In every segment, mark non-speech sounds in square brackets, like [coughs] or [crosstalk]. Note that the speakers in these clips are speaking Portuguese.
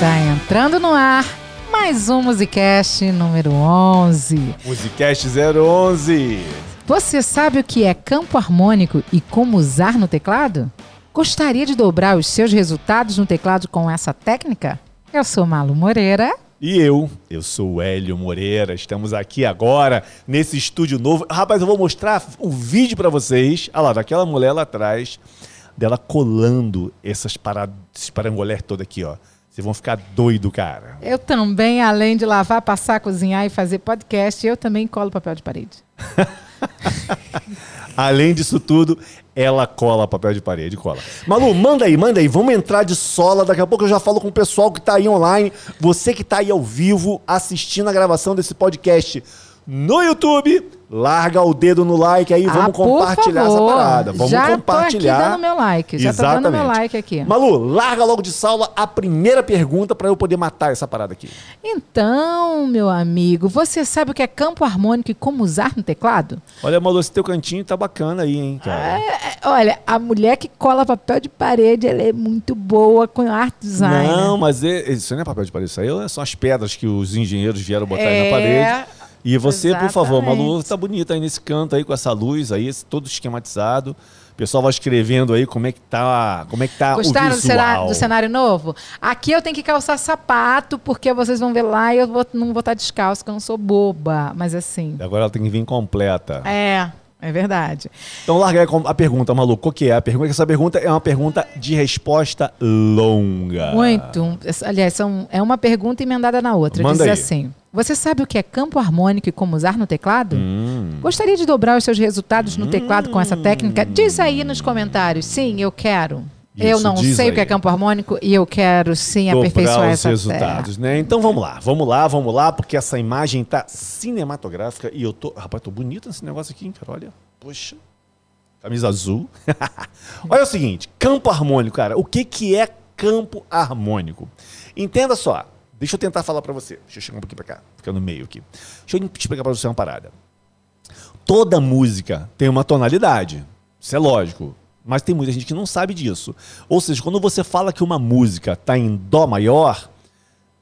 Está entrando no ar mais um Musicast número 11. Musicast 011. Você sabe o que é campo harmônico e como usar no teclado? Gostaria de dobrar os seus resultados no teclado com essa técnica? Eu sou Malu Moreira. E eu, eu sou o Hélio Moreira. Estamos aqui agora nesse estúdio novo. Rapaz, eu vou mostrar o vídeo para vocês. Olha lá, daquela mulher lá atrás, dela colando essas paradas, esses parangolés todo aqui, ó. Vocês vão ficar doido, cara. Eu também, além de lavar, passar, cozinhar e fazer podcast, eu também colo papel de parede. [laughs] além disso tudo, ela cola papel de parede, cola. Malu, manda aí, manda aí. Vamos entrar de sola. Daqui a pouco eu já falo com o pessoal que tá aí online. Você que tá aí ao vivo assistindo a gravação desse podcast no YouTube. Larga o dedo no like aí, vamos ah, compartilhar favor. essa parada. Vamos já compartilhar. Já tô dando meu like, já Exatamente. tô dando meu like aqui. Malu, larga logo de sala a primeira pergunta para eu poder matar essa parada aqui. Então, meu amigo, você sabe o que é campo harmônico e como usar no teclado? Olha, Malu, esse teu cantinho tá bacana aí, hein, cara. É, olha, a mulher que cola papel de parede, ela é muito boa com art design. Não, mas é, isso não é papel de parede, isso aí são as pedras que os engenheiros vieram botar aí É, na parede. E você, por favor, exatamente. Malu, tá bonita aí nesse canto aí com essa luz aí, todo esquematizado. O pessoal vai escrevendo aí como é que tá, como é que tá Gostaram o do visual. cenário, do cenário novo? Aqui eu tenho que calçar sapato, porque vocês vão ver lá e eu vou- não vou estar descalço, porque eu não sou boba. Mas assim, Agora ela tem que vir completa. é, é verdade. Então larga com a pergunta, Malu. Qual que é a pergunta? Essa pergunta é uma pergunta de resposta longa. Muito. Aliás, são, é uma pergunta emendada na outra. Manda Diz aí. assim: Você sabe o que é campo harmônico e como usar no teclado? Hum. Gostaria de dobrar os seus resultados no teclado com essa técnica? Diz aí nos comentários. Sim, eu quero. Eu Isso, não diz sei o que é aí. campo harmônico e eu quero sim aperfeiçoar dobrar os essa resultados, né? Então vamos lá, vamos lá, vamos lá, porque essa imagem tá cinematográfica e eu tô, rapaz, tô bonito nesse negócio aqui, hein, cara, olha. Poxa. Camisa azul. [laughs] olha o seguinte, campo harmônico, cara. O que que é campo harmônico? Entenda só. Deixa eu tentar falar pra você. Deixa eu chegar um pouquinho pra cá, fica no meio aqui. Deixa eu explicar pra você uma parada. Toda música tem uma tonalidade. Isso é lógico. Mas tem muita gente que não sabe disso. Ou seja, quando você fala que uma música está em Dó maior,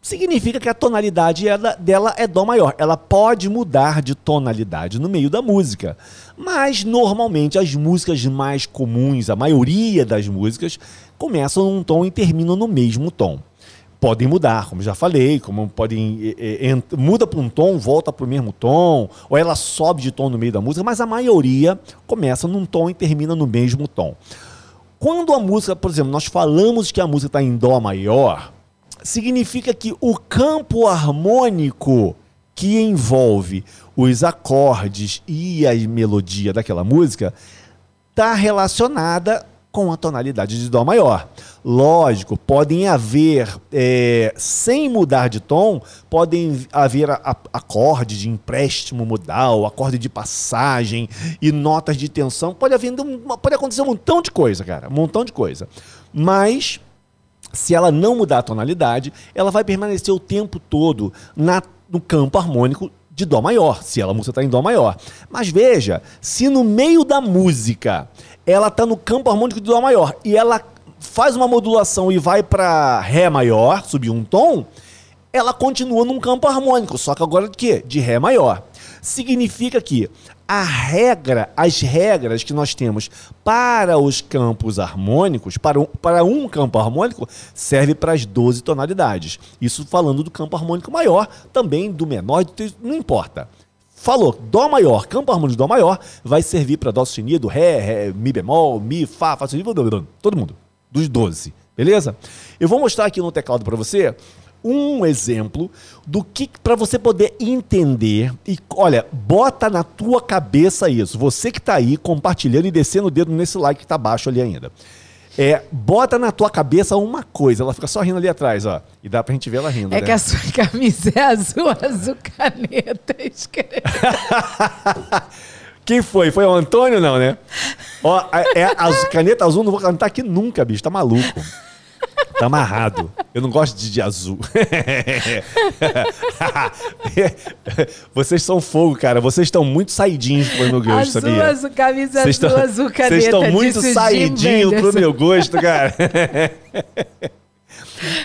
significa que a tonalidade ela- dela é Dó maior. Ela pode mudar de tonalidade no meio da música. Mas normalmente as músicas mais comuns, a maioria das músicas, começam num tom e terminam no mesmo tom podem mudar, como já falei, como podem eh, ent- muda para um tom, volta para o mesmo tom, ou ela sobe de tom no meio da música, mas a maioria começa num tom e termina no mesmo tom. Quando a música, por exemplo, nós falamos que a música está em dó maior, significa que o campo harmônico que envolve os acordes e a melodia daquela música está relacionada com a tonalidade de Dó maior. Lógico, podem haver, é, sem mudar de tom, podem haver a- a- acordes de empréstimo modal, acorde de passagem e notas de tensão. Pode, haver, pode acontecer um montão de coisa, cara, um montão de coisa. Mas se ela não mudar a tonalidade, ela vai permanecer o tempo todo na- no campo harmônico de Dó maior, se ela música está em Dó maior. Mas veja, se no meio da música ela está no campo harmônico de Dó maior e ela faz uma modulação e vai para Ré maior, subir um tom, ela continua num campo harmônico, só que agora de quê? De Ré maior. Significa que a regra, as regras que nós temos para os campos harmônicos, para um, para um campo harmônico, serve para as 12 tonalidades. Isso falando do campo harmônico maior, também do menor, não importa. Falou, Dó maior, campo harmônico de Dó maior, vai servir para Dó sustenido, Ré, Ré, Mi bemol, Mi, Fá, Fá sustenido, todo mundo, dos 12, beleza? Eu vou mostrar aqui no teclado para você um exemplo do que para você poder entender e olha, bota na tua cabeça isso. Você que tá aí compartilhando e descendo o dedo nesse like que tá baixo ali ainda. É, bota na tua cabeça uma coisa, ela fica só rindo ali atrás, ó. E dá pra gente ver ela rindo, É né? que a sua camisa é azul, [laughs] azul caneta. [laughs] escreve. Quem foi? Foi o Antônio, não, né? Ó, é, é az- caneta azul, não vou cantar aqui nunca, bicho. Tá maluco. Tá amarrado. Eu não gosto de, de azul. [laughs] Vocês são fogo, cara. Vocês estão muito saidinhos pro meu gosto, azul, sabia? azul, camisa Vocês azul, estão- azul caneta. Vocês estão muito saidinhos pro meu gosto, cara. [laughs]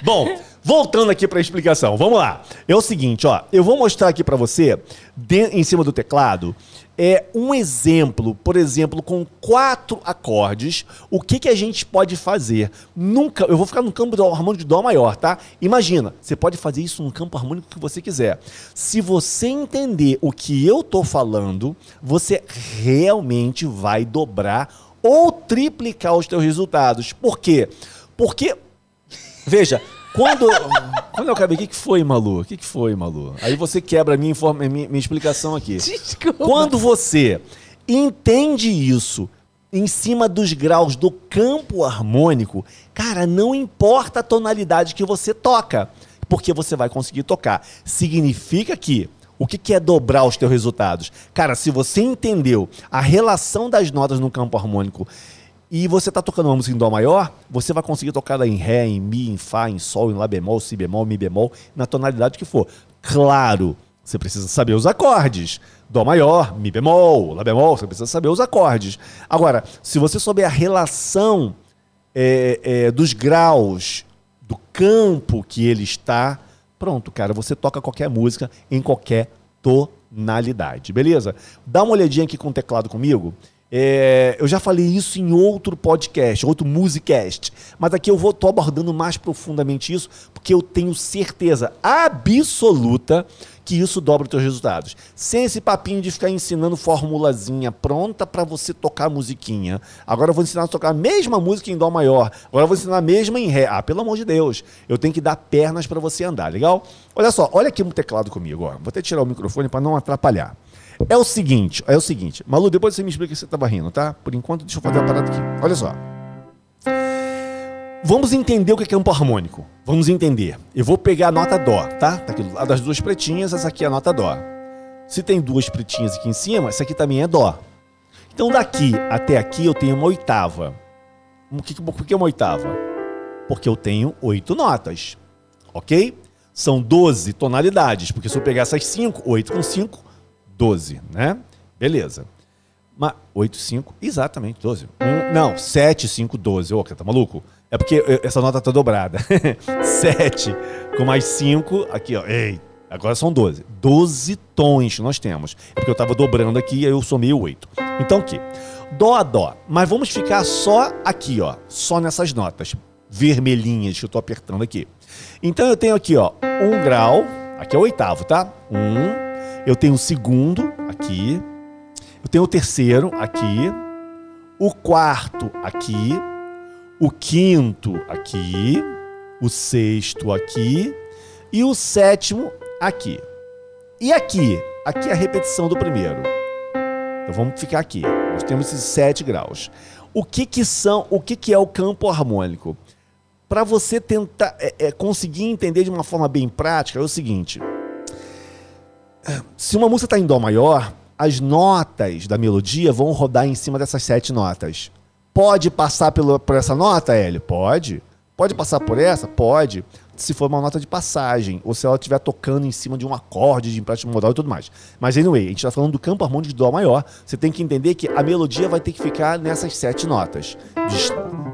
Bom, Voltando aqui para a explicação, vamos lá. É o seguinte, ó, eu vou mostrar aqui para você, de, em cima do teclado, é um exemplo, por exemplo, com quatro acordes, o que, que a gente pode fazer? Nunca, eu vou ficar no campo do harmônico de dó maior, tá? Imagina, você pode fazer isso no campo harmônico que você quiser. Se você entender o que eu tô falando, você realmente vai dobrar ou triplicar os teus resultados. Por quê? Porque veja, quando, quando eu acabei, o que, que foi, Malu? O que, que foi, Malu? Aí você quebra a minha, informa, minha, minha explicação aqui. Desculpa. Quando você entende isso em cima dos graus do campo harmônico, cara, não importa a tonalidade que você toca, porque você vai conseguir tocar. Significa que o que, que é dobrar os teus resultados? Cara, se você entendeu a relação das notas no campo harmônico e você está tocando uma música em Dó maior, você vai conseguir tocar ela em Ré, em Mi, em Fá, em Sol, em Lá bemol, Si bemol, Mi bemol, na tonalidade que for. Claro, você precisa saber os acordes. Dó maior, Mi bemol, Lá bemol, você precisa saber os acordes. Agora, se você souber a relação é, é, dos graus do campo que ele está, pronto, cara, você toca qualquer música em qualquer tonalidade, beleza? Dá uma olhadinha aqui com o teclado comigo. É, eu já falei isso em outro podcast, outro musicast, mas aqui eu vou tô abordando mais profundamente isso, porque eu tenho certeza absoluta que isso dobra os teus resultados. Sem esse papinho de ficar ensinando formulazinha pronta para você tocar musiquinha. Agora eu vou ensinar a tocar a mesma música em dó maior. Agora eu vou ensinar a mesma em ré. Ah, pelo amor de Deus, eu tenho que dar pernas para você andar, legal? Olha só, olha aqui no teclado comigo, ó. Vou até tirar o microfone para não atrapalhar. É o seguinte, é o seguinte. Malu, depois você me explica que você estava rindo, tá? Por enquanto, deixa eu fazer a parada aqui. Olha só. Vamos entender o que é campo harmônico. Vamos entender. Eu vou pegar a nota Dó, tá? Tá aqui do lado das duas pretinhas, essa aqui é a nota Dó. Se tem duas pretinhas aqui em cima, essa aqui também é Dó. Então daqui até aqui eu tenho uma oitava. Por que uma oitava? Porque eu tenho oito notas, ok? São 12 tonalidades, porque se eu pegar essas 5, 8 com 5, 12, né? Beleza. Mas 8, 5, exatamente, 12. Um, não, 7, 5, 12. Ô, oh, tá maluco? É porque essa nota tá dobrada. [laughs] 7 com mais 5, aqui, ó. Ei, agora são 12. 12 tons nós temos. É porque eu tava dobrando aqui e aí eu somei o 8. Então, aqui. Dó a dó. Mas vamos ficar só aqui, ó. Só nessas notas vermelhinhas que eu tô apertando aqui. Então eu tenho aqui, ó, um grau. Aqui é o oitavo, tá? Um, eu tenho o segundo aqui, eu tenho o terceiro aqui, o quarto aqui, o quinto aqui, o sexto aqui e o sétimo aqui. E aqui, aqui é a repetição do primeiro. Então vamos ficar aqui. Nós temos esses sete graus. O que que são? O que que é o campo harmônico? Para você tentar é, é, conseguir entender de uma forma bem prática, é o seguinte: se uma música está em Dó maior, as notas da melodia vão rodar em cima dessas sete notas. Pode passar pelo, por essa nota, Hélio? Pode. Pode passar por essa? Pode. Se for uma nota de passagem, ou se ela estiver tocando em cima de um acorde de empréstimo modal e tudo mais. Mas, anyway, a gente está falando do campo harmônico de Dó maior. Você tem que entender que a melodia vai ter que ficar nessas sete notas,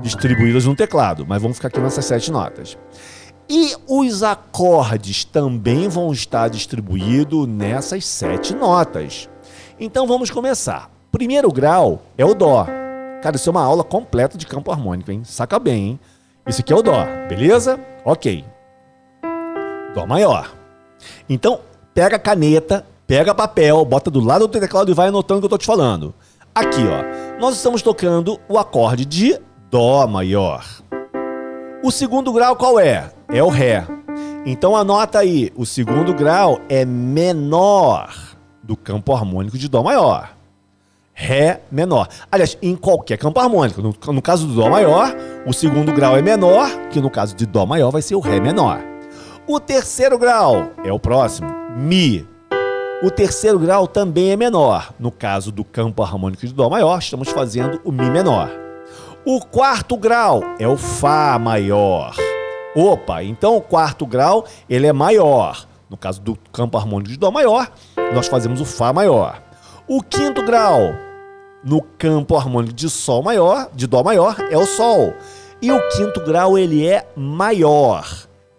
distribuídas no teclado, mas vamos ficar aqui nessas sete notas. E os acordes também vão estar distribuídos nessas sete notas. Então vamos começar. Primeiro grau é o Dó. Cara, isso é uma aula completa de campo harmônico, hein? Saca bem, hein? Isso aqui é o Dó, beleza? Ok. Dó maior. Então, pega a caneta, pega papel, bota do lado do teclado e vai anotando o que eu tô te falando. Aqui, ó. Nós estamos tocando o acorde de Dó maior. O segundo grau qual é? É o Ré. Então anota aí, o segundo grau é menor do campo harmônico de Dó maior. Ré menor. Aliás, em qualquer campo harmônico. No, no, caso do Dó maior, o segundo grau é menor, que no caso de Dó maior vai ser o Ré menor. O terceiro grau é o próximo, Mi. O terceiro grau também é menor. No caso do campo harmônico de Dó maior, estamos fazendo o Mi menor. O quarto grau é o Fá maior. Opa, então o quarto grau ele é maior. No caso do campo harmônico de Dó maior, nós fazemos o Fá maior. O quinto grau, no campo harmônico de Sol maior, de Dó maior, é o Sol. E o quinto grau ele é maior.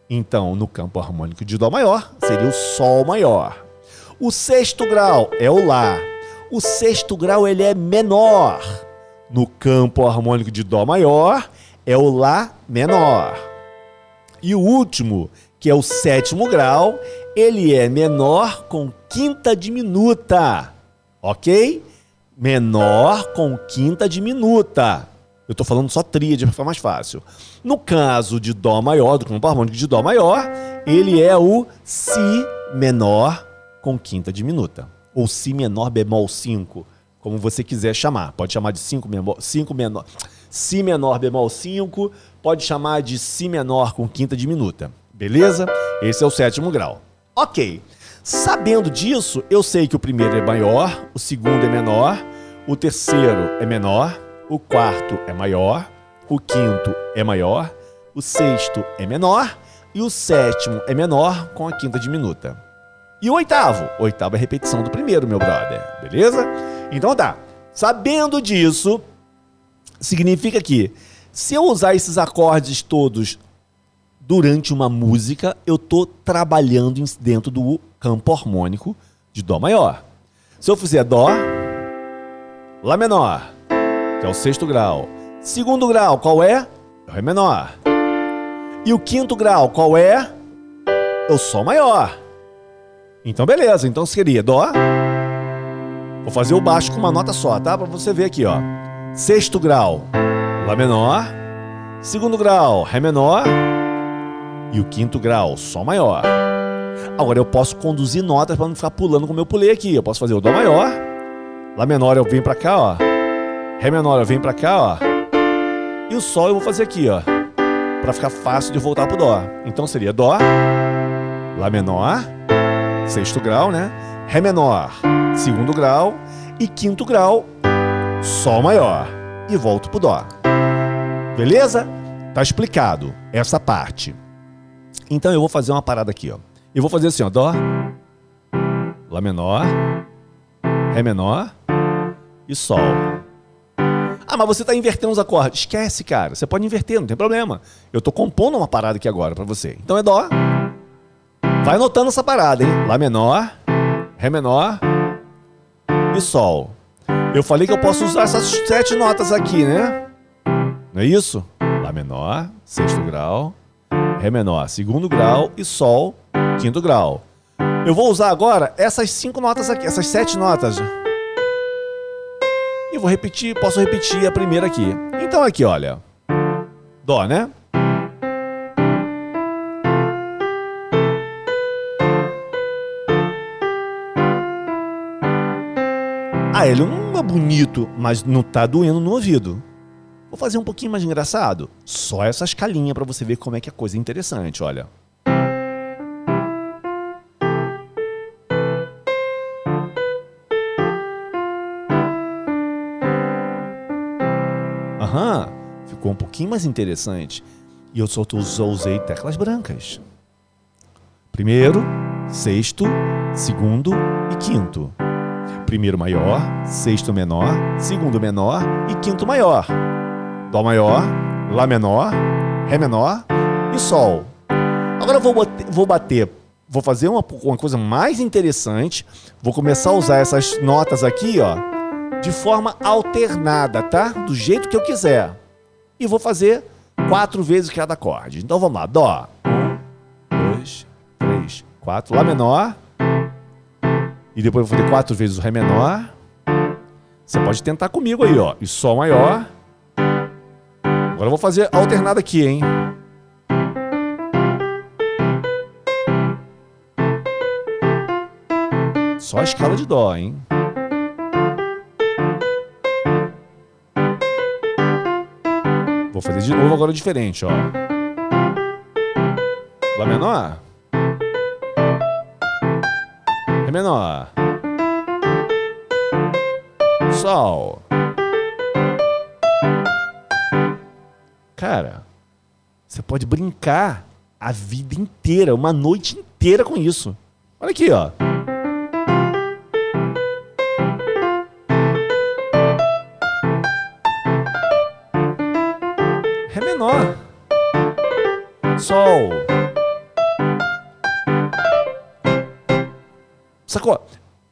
Então, no campo harmônico de Dó maior, seria o Sol maior. O sexto grau é o Lá. O sexto grau ele é menor. No campo harmônico de Dó maior, é o Lá menor. E o último, que é o sétimo grau, ele é menor com quinta diminuta. Ok? Menor com quinta diminuta. Eu estou falando só tríade para ficar mais fácil. No caso de Dó maior, do campo harmônico de Dó maior, ele é o Si menor com quinta diminuta. Ou Si menor bemol 5, como você quiser chamar. Pode chamar de 5 menor, 5 menor, Si menor bemol 5, pode chamar de Si menor com quinta diminuta. Beleza? Esse é o sétimo grau. Ok. Sabendo disso, eu sei que o primeiro é maior, o segundo é menor, o terceiro é menor, o quarto é maior, o quinto é maior, o sexto é menor e o sétimo é menor com a quinta diminuta. E o oitavo? Oitavo é repetição do primeiro, meu brother. Beleza? Então tá. Sabendo disso, significa que se eu usar esses acordes todos durante uma música, eu tô trabalhando dentro do campo harmônico de Dó maior. Se eu fizer Dó, Lá menor, que é o sexto grau. Segundo grau, qual é? É o Ré menor. E o quinto grau, qual é? É o Sol maior. Então, beleza. Então seria Dó. Vou fazer o baixo com uma nota só, tá? Pra você ver aqui, ó. Sexto grau, Lá menor. Segundo grau, Ré menor. E o quinto grau, Sol maior. Agora eu posso conduzir notas para não ficar pulando como eu pulei aqui. Eu posso fazer o Dó maior. Lá menor eu venho para cá, ó. Ré menor eu venho para cá, ó. E o Sol eu vou fazer aqui, ó. Para ficar fácil de voltar pro Dó. Então seria Dó, Lá menor, sexto grau, né? Ré menor, segundo grau. E quinto grau, Sol maior. E volto pro Dó. Beleza? Tá explicado essa parte. Então eu vou fazer uma parada aqui, ó. Eu vou fazer assim, ó. Dó, Lá menor, Ré menor e Sol. Ah, mas você está invertendo os acordes. Esquece, cara. Você pode inverter, não tem problema. Eu estou compondo uma parada aqui agora para você. Então é Dó. Vai anotando essa parada, hein? Lá menor, Ré menor e Sol. Eu falei que eu posso usar essas sete notas aqui, né? Não é isso? Lá menor, sexto grau, Ré menor, segundo grau e Sol, quinto grau. Eu vou usar agora essas cinco notas aqui, essas sete notas. E vou repetir, posso repetir a primeira aqui. Então aqui, olha. Dó, né? Ah, ele não é bonito, mas não tá doendo no ouvido. Vou fazer um pouquinho mais engraçado. Só essa escalinha para você ver como é que a coisa é interessante, olha. Aham, ficou um pouquinho mais interessante. E eu só, usei teclas brancas. Primeiro, sexto, segundo e quinto. Primeiro maior, sexto menor, segundo menor e quinto maior. Dó maior, Lá menor, Ré menor e Sol. Agora eu vou bater, vou, bater, vou fazer uma, uma coisa mais interessante. Vou começar a usar essas notas aqui, ó, de forma alternada, tá? Do jeito que eu quiser. E vou fazer quatro vezes cada acorde. Então vamos lá. Dó. Um, dois, três, quatro. Lá menor. E depois eu vou fazer quatro vezes o Ré menor. Você pode tentar comigo aí, ó. E Sol maior. Agora eu vou fazer alternada aqui, hein? Só a escala de Dó, hein? Vou fazer de novo agora diferente, ó. Lá menor. Ré menor. Sol. Cara, você pode brincar a vida inteira, uma noite inteira com isso. Olha aqui, ó. Ré menor. Sol. Sacou?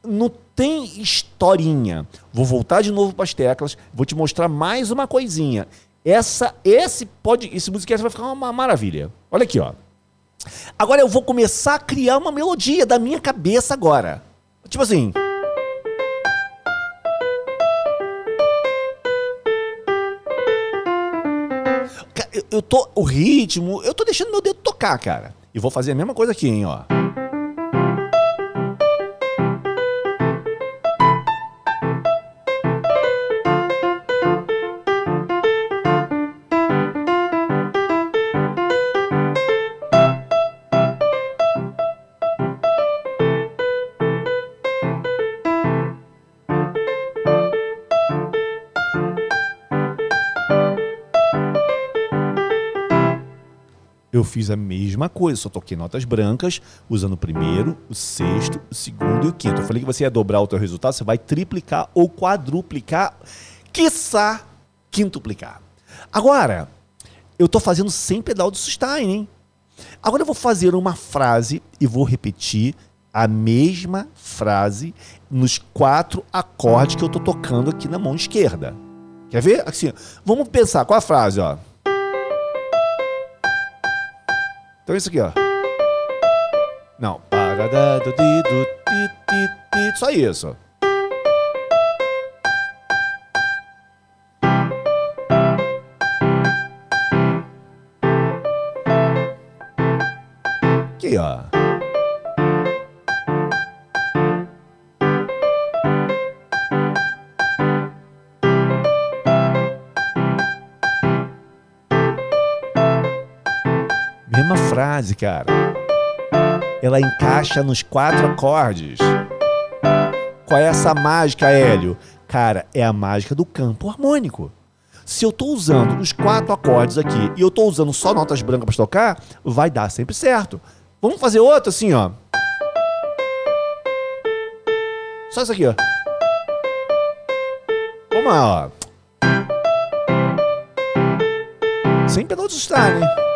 Não tem historinha. Vou voltar de novo para as teclas, vou te mostrar mais uma coisinha. Essa, esse pode, esse musicast vai ficar uma maravilha. Olha aqui, ó. Agora eu vou começar a criar uma melodia da minha cabeça agora. Tipo assim. Eu, tô. O ritmo, eu tô deixando meu dedo tocar, cara. E vou fazer a mesma coisa aqui, hein, ó. Eu fiz a mesma coisa, só toquei notas brancas, usando o primeiro, o sexto, o segundo e o quinto. Eu falei que você ia dobrar o teu resultado, você vai triplicar ou quadruplicar, quiçá quintuplicar. Agora, eu estou fazendo sem pedal de sustain, hein? Agora eu vou fazer uma frase e vou repetir a mesma frase nos quatro acordes que eu estou tocando aqui na mão esquerda. Quer ver? Assim, vamos pensar, qual a frase, ó? Então isso aqui, ó. Não. Só isso. Aqui, ó. Cara. Ela encaixa nos quatro acordes. Qual é essa mágica, Hélio? Cara, é a mágica do campo harmônico. Se eu estou usando os quatro acordes aqui e eu estou usando só notas brancas para tocar, vai dar sempre certo. Vamos fazer outro assim, ó. Só isso aqui, ó. Vamos lá, ó. Sem pedal de né?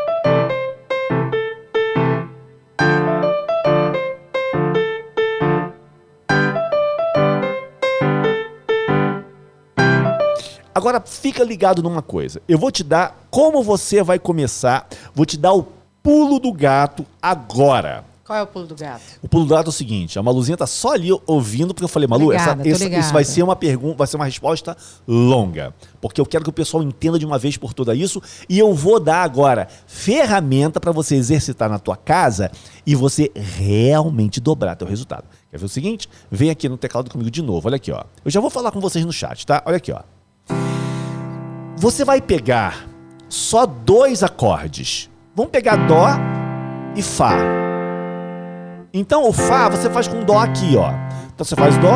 Agora fica ligado numa coisa. Eu vou te dar como você vai começar. Vou te dar o pulo do gato agora. Qual é o pulo do gato? O pulo do gato é o seguinte: a Maluzinha tá só ali ouvindo, porque eu falei, Malu, ligada, essa, essa, isso vai ser uma pergunta, vai ser uma resposta longa. Porque eu quero que o pessoal entenda de uma vez por toda isso. E eu vou dar agora ferramenta para você exercitar na tua casa e você realmente dobrar teu resultado. Quer ver o seguinte? Vem aqui no teclado comigo de novo. Olha aqui, ó. Eu já vou falar com vocês no chat, tá? Olha aqui, ó. Você vai pegar só dois acordes. Vamos pegar Dó e Fá. Então o Fá você faz com Dó aqui, ó. Então você faz Dó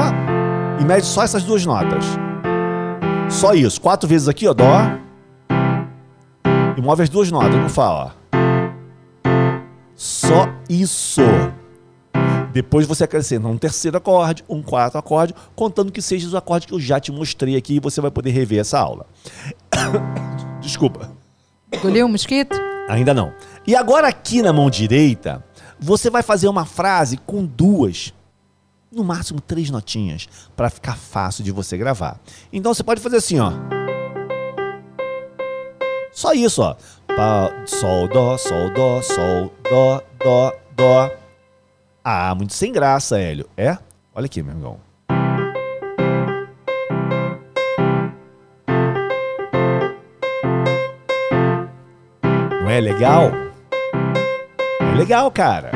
e mede só essas duas notas. Só isso. Quatro vezes aqui, ó. Dó. E move as duas notas no Fá, ó. Só isso. Depois você acrescenta um terceiro acorde, um quarto acorde, contando que seja os acordes que eu já te mostrei aqui e você vai poder rever essa aula. [coughs] Desculpa. Engoliu o mosquito? Ainda não. E agora aqui na mão direita, você vai fazer uma frase com duas, no máximo três notinhas, para ficar fácil de você gravar. Então você pode fazer assim, ó. Só isso, ó. sol, dó, sol, dó, sol, dó, dó, dó. Ah, muito sem graça, Hélio. É? Olha aqui, meu irmão. Não é legal? É legal, cara.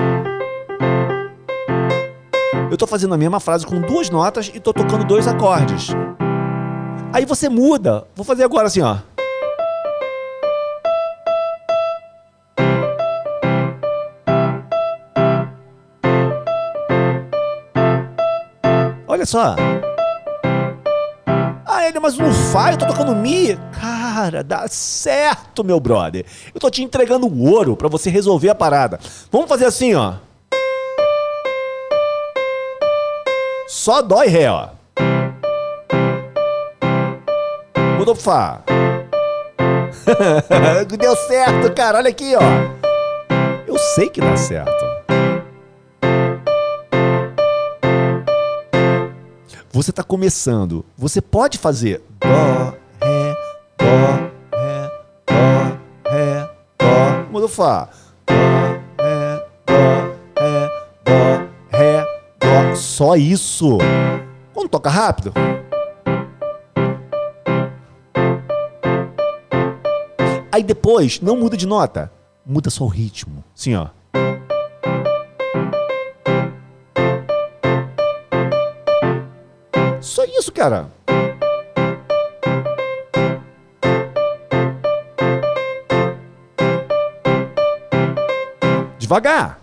Eu tô fazendo a mesma frase com duas notas e tô tocando dois acordes. Aí você muda. Vou fazer agora assim, ó. Olha só. Ah, ele, mas no Fá eu tô tocando Mi. Cara, dá certo, meu brother. Eu tô te entregando ouro para você resolver a parada. Vamos fazer assim, ó. Só dó e ré, ó. Mudou pro Fá. [laughs] Deu certo, cara. Olha aqui, ó. Eu sei que dá certo. Você está começando, você pode fazer dó, ré, dó, ré, dó, ré, dó. Mudou fá. Dó, ré, dó, ré, dó, ré, dó. Só isso. Quando toca rápido. Aí depois, não muda de nota. Muda só o ritmo. Assim, ó. Cara. Devagar.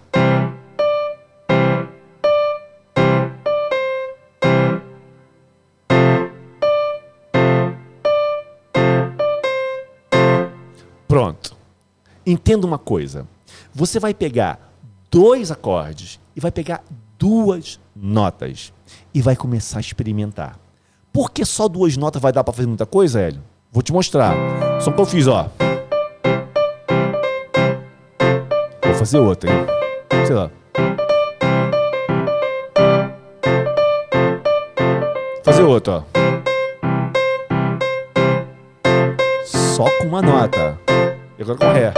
Pronto. Entenda uma coisa. Você vai pegar dois acordes e vai pegar duas notas e vai começar a experimentar. Por que só duas notas vai dar para fazer muita coisa, Hélio? Vou te mostrar. Só que eu fiz, ó. Vou fazer outra, hein? Sei lá. Fazer outra, ó. Só com uma nota. E agora com Ré.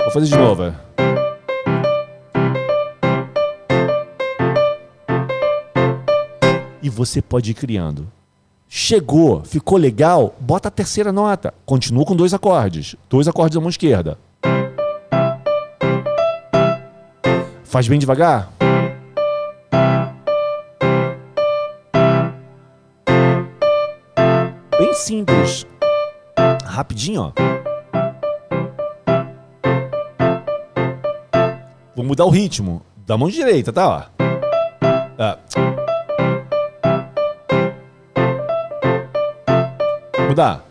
Vou fazer de novo. ó. Você pode ir criando. Chegou, ficou legal, bota a terceira nota. Continua com dois acordes. Dois acordes da mão esquerda. Faz bem devagar. Bem simples. Rapidinho, ó. Vou mudar o ritmo. Da mão direita, tá? Ó. Ah. Mudar.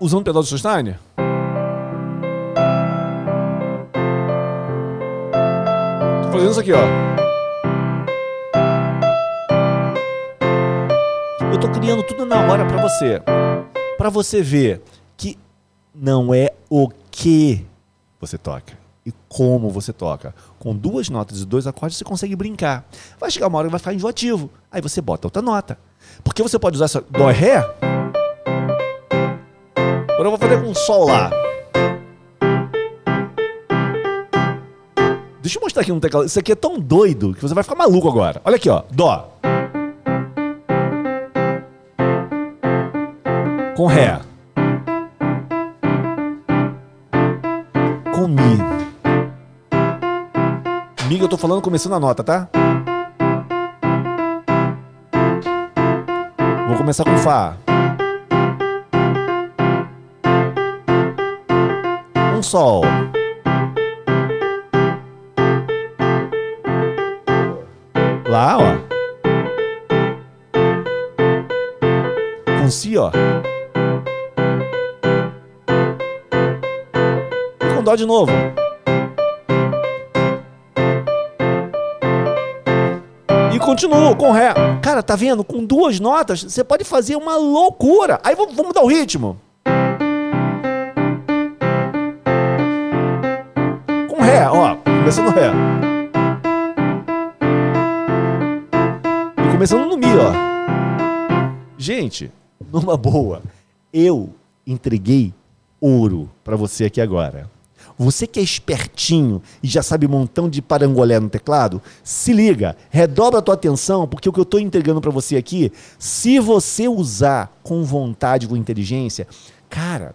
Usando o pedal do Steiner? Tô fazendo isso aqui, ó. Eu tô criando tudo na hora pra você. Pra você ver que não é o que você toca e como você toca. Com duas notas e dois acordes você consegue brincar. Vai chegar uma hora que vai ficar enjoativo. Aí você bota outra nota. Porque você pode usar essa dó e ré. Agora eu vou fazer com um sol lá. Deixa eu mostrar aqui um teclado. Isso aqui é tão doido que você vai ficar maluco agora. Olha aqui, ó. Dó. Com ré. Eu tô falando começando a nota, tá? Vou começar com Fá. Um Sol. Lá, ó. Com Si, ó. E com Dó de novo. Continuo com Ré. Cara, tá vendo? Com duas notas, você pode fazer uma loucura. Aí vamos, vamos mudar o ritmo. Com Ré, ó. Começando Ré. E começando no Mi, ó. Gente, numa boa, eu entreguei ouro pra você aqui agora. Você que é espertinho e já sabe um montão de parangolé no teclado, se liga, redobra a tua atenção, porque o que eu estou entregando para você aqui, se você usar com vontade, com inteligência, cara,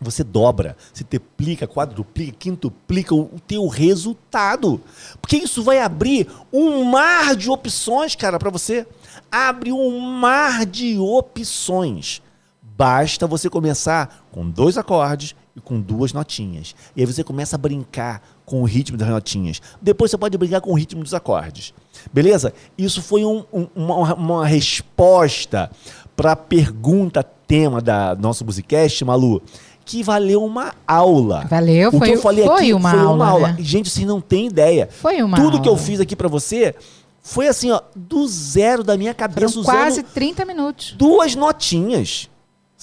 você dobra, você triplica, quadruplica, quintuplica o teu resultado. Porque isso vai abrir um mar de opções, cara, para você. Abre um mar de opções. Basta você começar com dois acordes e com duas notinhas. E aí você começa a brincar com o ritmo das notinhas. Depois você pode brincar com o ritmo dos acordes. Beleza? Isso foi um- um- uma, uma resposta para a pergunta tema da nosso Musicast, Malu, que valeu uma aula. Valeu, o foi- que eu falei foi aqui uma foi uma aula, aula. né? Gente, vocês não têm ideia. Foi uma Tudo que eu aula. fiz aqui para você foi assim, ó, do zero da minha cabeça, Foram usando quase 30 minutos. duas notinhas.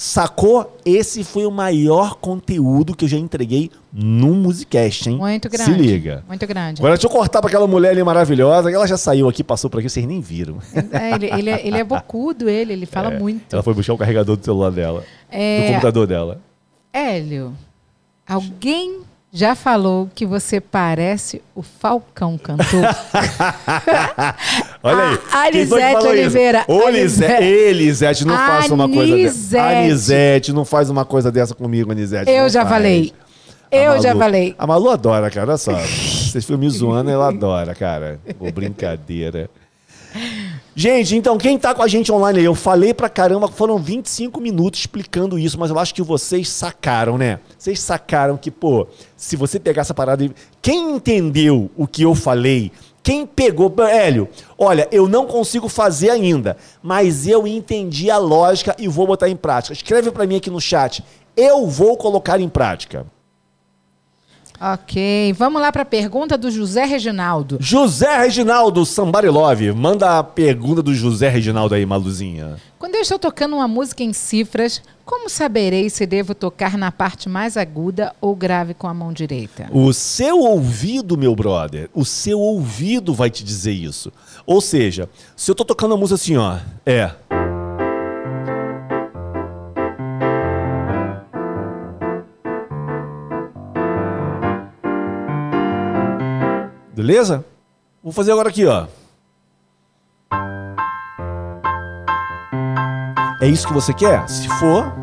Sacou? Esse foi o maior conteúdo que eu já entreguei no Musicast, hein? Muito grande. Se liga. Muito grande. Agora deixa eu cortar pra aquela mulher ali maravilhosa, que ela já saiu aqui, passou por aqui, vocês nem viram. É, ele, ele, é, ele é bocudo, ele, ele fala [laughs] muito. Ela foi buscar o carregador do celular dela, É. do computador dela. Hélio, alguém já falou que você parece o Falcão cantor? [laughs] Olha aí. A Anisete? Oliveira. Elisete. Elisete, não faça uma coisa dessa. Anisete. Não faz uma coisa dessa comigo, Anisete. Eu já faz. falei. A Eu já falei. A Malu adora, cara, olha só. Vocês ficam me zoando, ela adora, cara. Pô, brincadeira. Gente, então quem tá com a gente online aí, eu falei pra caramba, foram 25 minutos explicando isso, mas eu acho que vocês sacaram, né? Vocês sacaram que, pô, se você pegar essa parada. Quem entendeu o que eu falei, quem pegou. Hélio, olha, eu não consigo fazer ainda, mas eu entendi a lógica e vou botar em prática. Escreve pra mim aqui no chat. Eu vou colocar em prática. Ok, vamos lá para a pergunta do José Reginaldo. José Reginaldo Somebody Love. Manda a pergunta do José Reginaldo aí, Maluzinha. Quando eu estou tocando uma música em cifras, como saberei se devo tocar na parte mais aguda ou grave com a mão direita? O seu ouvido, meu brother, o seu ouvido vai te dizer isso. Ou seja, se eu tô tocando a música assim, ó, é. Beleza? Vou fazer agora aqui, ó. É isso que você quer? Se for,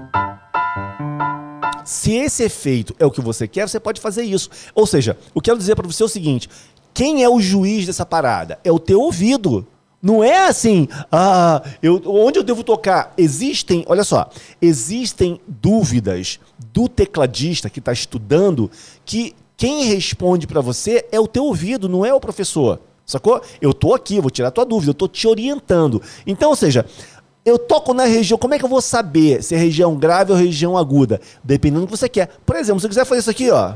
se esse efeito é o que você quer, você pode fazer isso. Ou seja, eu quero dizer para você o seguinte: quem é o juiz dessa parada? É o teu ouvido. Não é assim, ah, eu, onde eu devo tocar? Existem, olha só, existem dúvidas do tecladista que está estudando que quem responde para você é o teu ouvido, não é o professor. Sacou? Eu tô aqui, vou tirar tua dúvida, eu tô te orientando. Então, ou seja, eu toco na região, como é que eu vou saber se é região grave ou região aguda? Dependendo do que você quer. Por exemplo, se eu quiser fazer isso aqui, ó.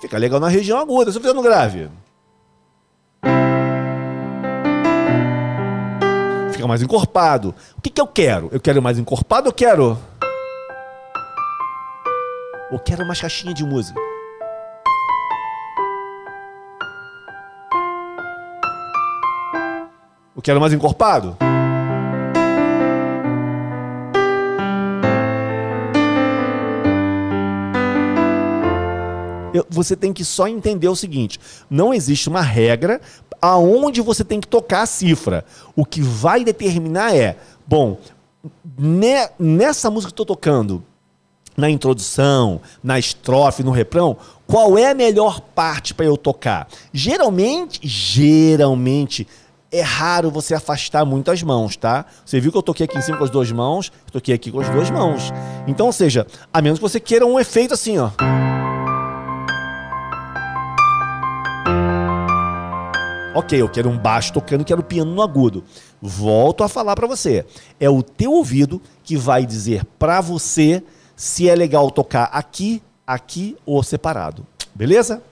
Fica legal na região aguda, se eu fizer no grave. Fica mais encorpado. O que, que eu quero? Eu quero mais encorpado ou quero? Ou quero mais caixinha de música? Eu quero mais encorpado? Você tem que só entender o seguinte: não existe uma regra aonde você tem que tocar a cifra. O que vai determinar é, bom, ne- nessa música que eu tô tocando, na introdução, na estrofe, no refrão, qual é a melhor parte para eu tocar? Geralmente, geralmente é raro você afastar muito as mãos, tá? Você viu que eu toquei aqui em cima com as duas mãos, toquei aqui com as duas mãos. Então, ou seja, a menos que você queira um efeito assim, ó. Ok, eu quero um baixo tocando, quero piano no agudo. Volto a falar para você. É o teu ouvido que vai dizer para você se é legal tocar aqui, aqui ou separado. Beleza?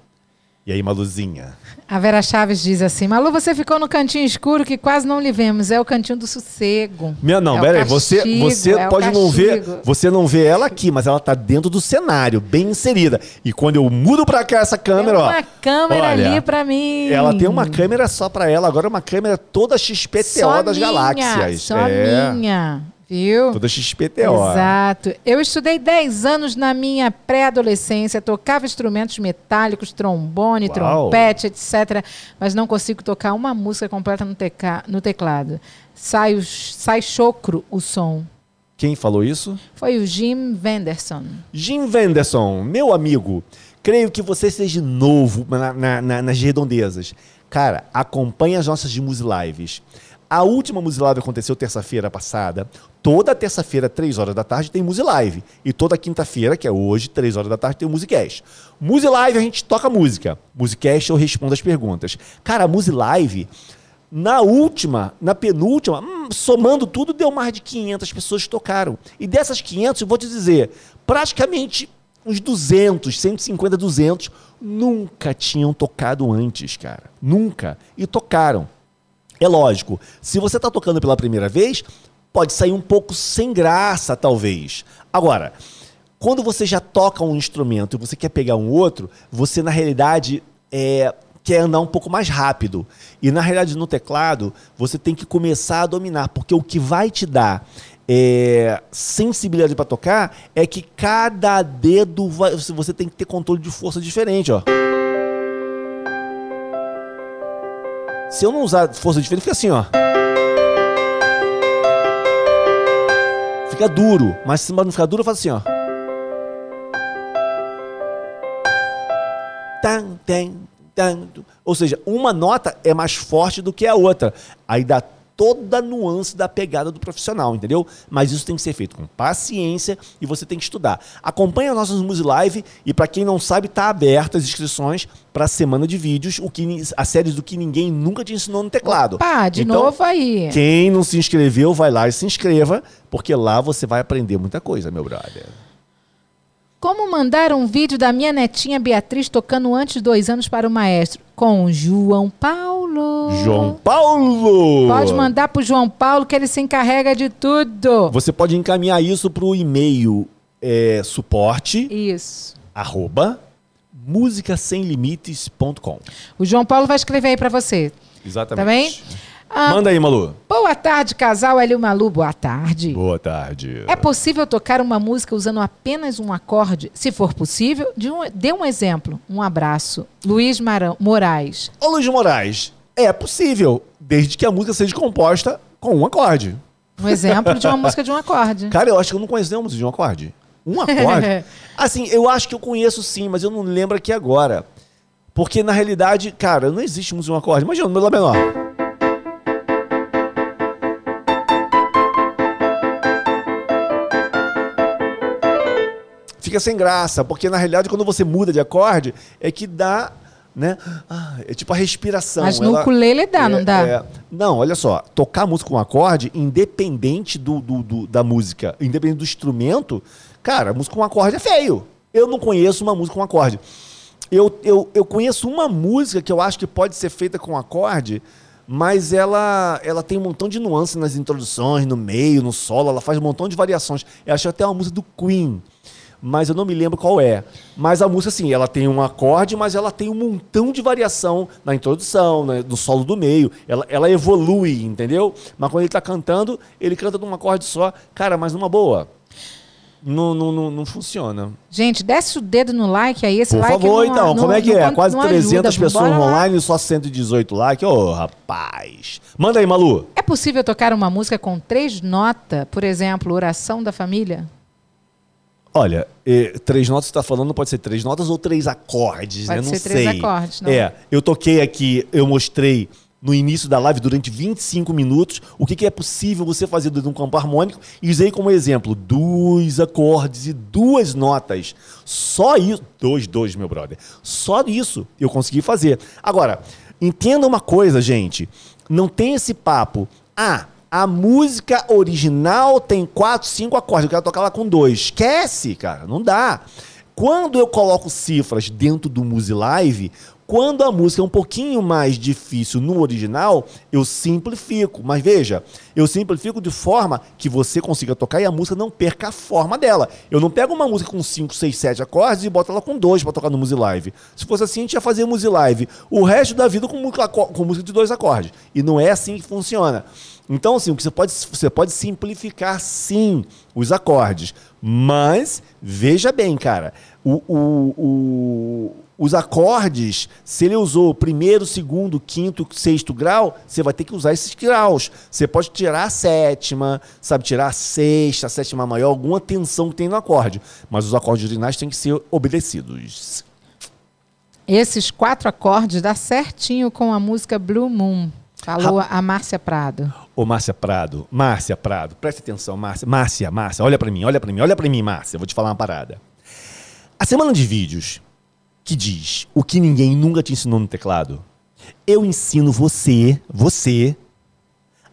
E aí, Maluzinha? A Vera Chaves diz assim: Malu, você ficou no cantinho escuro que quase não lhe vemos. É o cantinho do sossego. Minha, não, É o pera aí, você, você é pode não ver, você não vê ela aqui, mas ela tá dentro do cenário, bem inserida. E quando eu mudo pra cá essa câmera, Tem ó. uma câmera olha, ali pra mim. Ela tem uma câmera só pra ela, agora é uma câmera toda XPTO Só das minha, galáxias. Só é, minha. Viu? toda XPTO. Exato. Eu estudei 10 anos na minha pré-adolescência, tocava instrumentos metálicos, trombone, Uau. trompete, etc. Mas não consigo tocar uma música completa no, teca- no teclado. Sai, o- sai chocro o som. Quem falou isso? Foi o Jim Venderson. Jim Venderson, meu amigo, creio que você seja novo na- na- na- nas redondezas. Cara, acompanhe as nossas Muse Lives. A última Muse Live aconteceu terça-feira passada. Toda terça-feira, 3 horas da tarde, tem Muse Live. E toda quinta-feira, que é hoje, 3 horas da tarde, tem o Musicast. Muse Live a gente toca música. Musicast eu respondo as perguntas. Cara, a Muse Live, na última, na penúltima, hum, somando tudo, deu mais de 500 pessoas que tocaram. E dessas 500, eu vou te dizer, praticamente uns 200, 150, 200 nunca tinham tocado antes, cara. Nunca. E tocaram. É lógico, se você está tocando pela primeira vez, pode sair um pouco sem graça, talvez. Agora, quando você já toca um instrumento e você quer pegar um outro, você na realidade é, quer andar um pouco mais rápido. E na realidade no teclado você tem que começar a dominar, porque o que vai te dar é, sensibilidade para tocar é que cada dedo vai, você tem que ter controle de força diferente, ó. Se eu não usar força diferente, fica assim, ó. Fica duro, mas se não ficar duro, eu faço assim, ó. Tan, tan. Ou seja, uma nota é mais forte do que a outra. Aí dá toda a nuance da pegada do profissional, entendeu? Mas isso tem que ser feito com paciência e você tem que estudar. Acompanhe as nossas Music Live e para quem não sabe, tá aberta as inscrições para a semana de vídeos, o que a série do que ninguém nunca te ensinou no teclado. Opa, de então, novo aí. Quem não se inscreveu, vai lá e se inscreva, porque lá você vai aprender muita coisa, meu brother. Como mandar um vídeo da minha netinha Beatriz tocando antes de dois anos para o maestro? Com João Paulo. João Paulo! Pode mandar para o João Paulo que ele se encarrega de tudo. Você pode encaminhar isso para o e-mail é, suporte. Isso. Arroba musicasemlimites.com. O João Paulo vai escrever aí para você. Exatamente. Tá bem? Ah, Manda aí, Malu. Boa tarde, casal Elio Malu. Boa tarde. Boa tarde. É possível tocar uma música usando apenas um acorde? Se for possível, de um, dê um exemplo. Um abraço. Luiz Marão, Moraes. Ô, Luiz Moraes, é possível, desde que a música seja composta com um acorde. Um exemplo de uma [laughs] música de um acorde. Cara, eu acho que eu não conheço nenhuma música de um acorde. Um [laughs] acorde? assim, eu acho que eu conheço sim, mas eu não lembro aqui agora. Porque, na realidade, cara, não existe música de um acorde. Imagina, no Lá menor. Fica sem graça, porque na realidade quando você muda de acorde é que dá, né? Ah, é tipo a respiração. Mas no ela, ukulele dá, é, não dá? É, não, olha só, tocar música com acorde, independente do, do, do, da música, independente do instrumento, cara, música com acorde é feio. Eu não conheço uma música com acorde. Eu, eu, eu conheço uma música que eu acho que pode ser feita com acorde, mas ela, ela tem um montão de nuances nas introduções, no meio, no solo, ela faz um montão de variações. Eu acho até uma música do Queen mas eu não me lembro qual é. Mas a música, assim, ela tem um acorde, mas ela tem um montão de variação na introdução, né, no solo do meio. Ela, ela evolui, entendeu? Mas quando ele está cantando, ele canta num acorde só. Cara, mas numa boa. Não, não, não, não, funciona. Gente, desce o dedo no like aí. Esse Por like favor, não, então. Como é que é? Quase 300 ajuda. pessoas online e só 118 likes. Ô, oh, rapaz. Manda aí, Malu. É possível tocar uma música com três notas? Por exemplo, Oração da Família? Olha, três notas que você está falando pode ser três notas ou três acordes, pode né? Não ser sei. três acordes, não. É, eu toquei aqui, eu mostrei no início da live durante 25 minutos o que, que é possível você fazer dentro de um campo harmônico e usei como exemplo dois acordes e duas notas. Só isso, dois, dois, meu brother. Só isso eu consegui fazer. Agora, entenda uma coisa, gente. Não tem esse papo. Ah, a música original tem quatro, cinco acordes. Eu quero tocar lá com dois. Esquece, cara. Não dá. Quando eu coloco cifras dentro do Musi Live, quando a música é um pouquinho mais difícil no original, eu simplifico. Mas veja, eu simplifico de forma que você consiga tocar e a música não perca a forma dela. Eu não pego uma música com 5, 6, 7 acordes e boto ela com dois para tocar no Musi Live. Se fosse assim, a gente ia fazer Musi Live o resto da vida com, com música de dois acordes. E não é assim que funciona. Então, assim, você pode, você pode simplificar sim os acordes. Mas, veja bem, cara, o, o, o, os acordes, se ele usou primeiro, segundo, quinto, sexto grau, você vai ter que usar esses graus. Você pode tirar a sétima, sabe, tirar a sexta, a sétima maior, alguma tensão que tem no acorde. Mas os acordes originais têm que ser obedecidos. Esses quatro acordes dá certinho com a música Blue Moon. Falou a Márcia Prado. Ô, Márcia Prado, Márcia Prado, preste atenção, Márcia. Márcia, Márcia, olha para mim, olha para mim, olha para mim, Márcia. Vou te falar uma parada. A semana de vídeos que diz o que ninguém nunca te ensinou no teclado. Eu ensino você, você,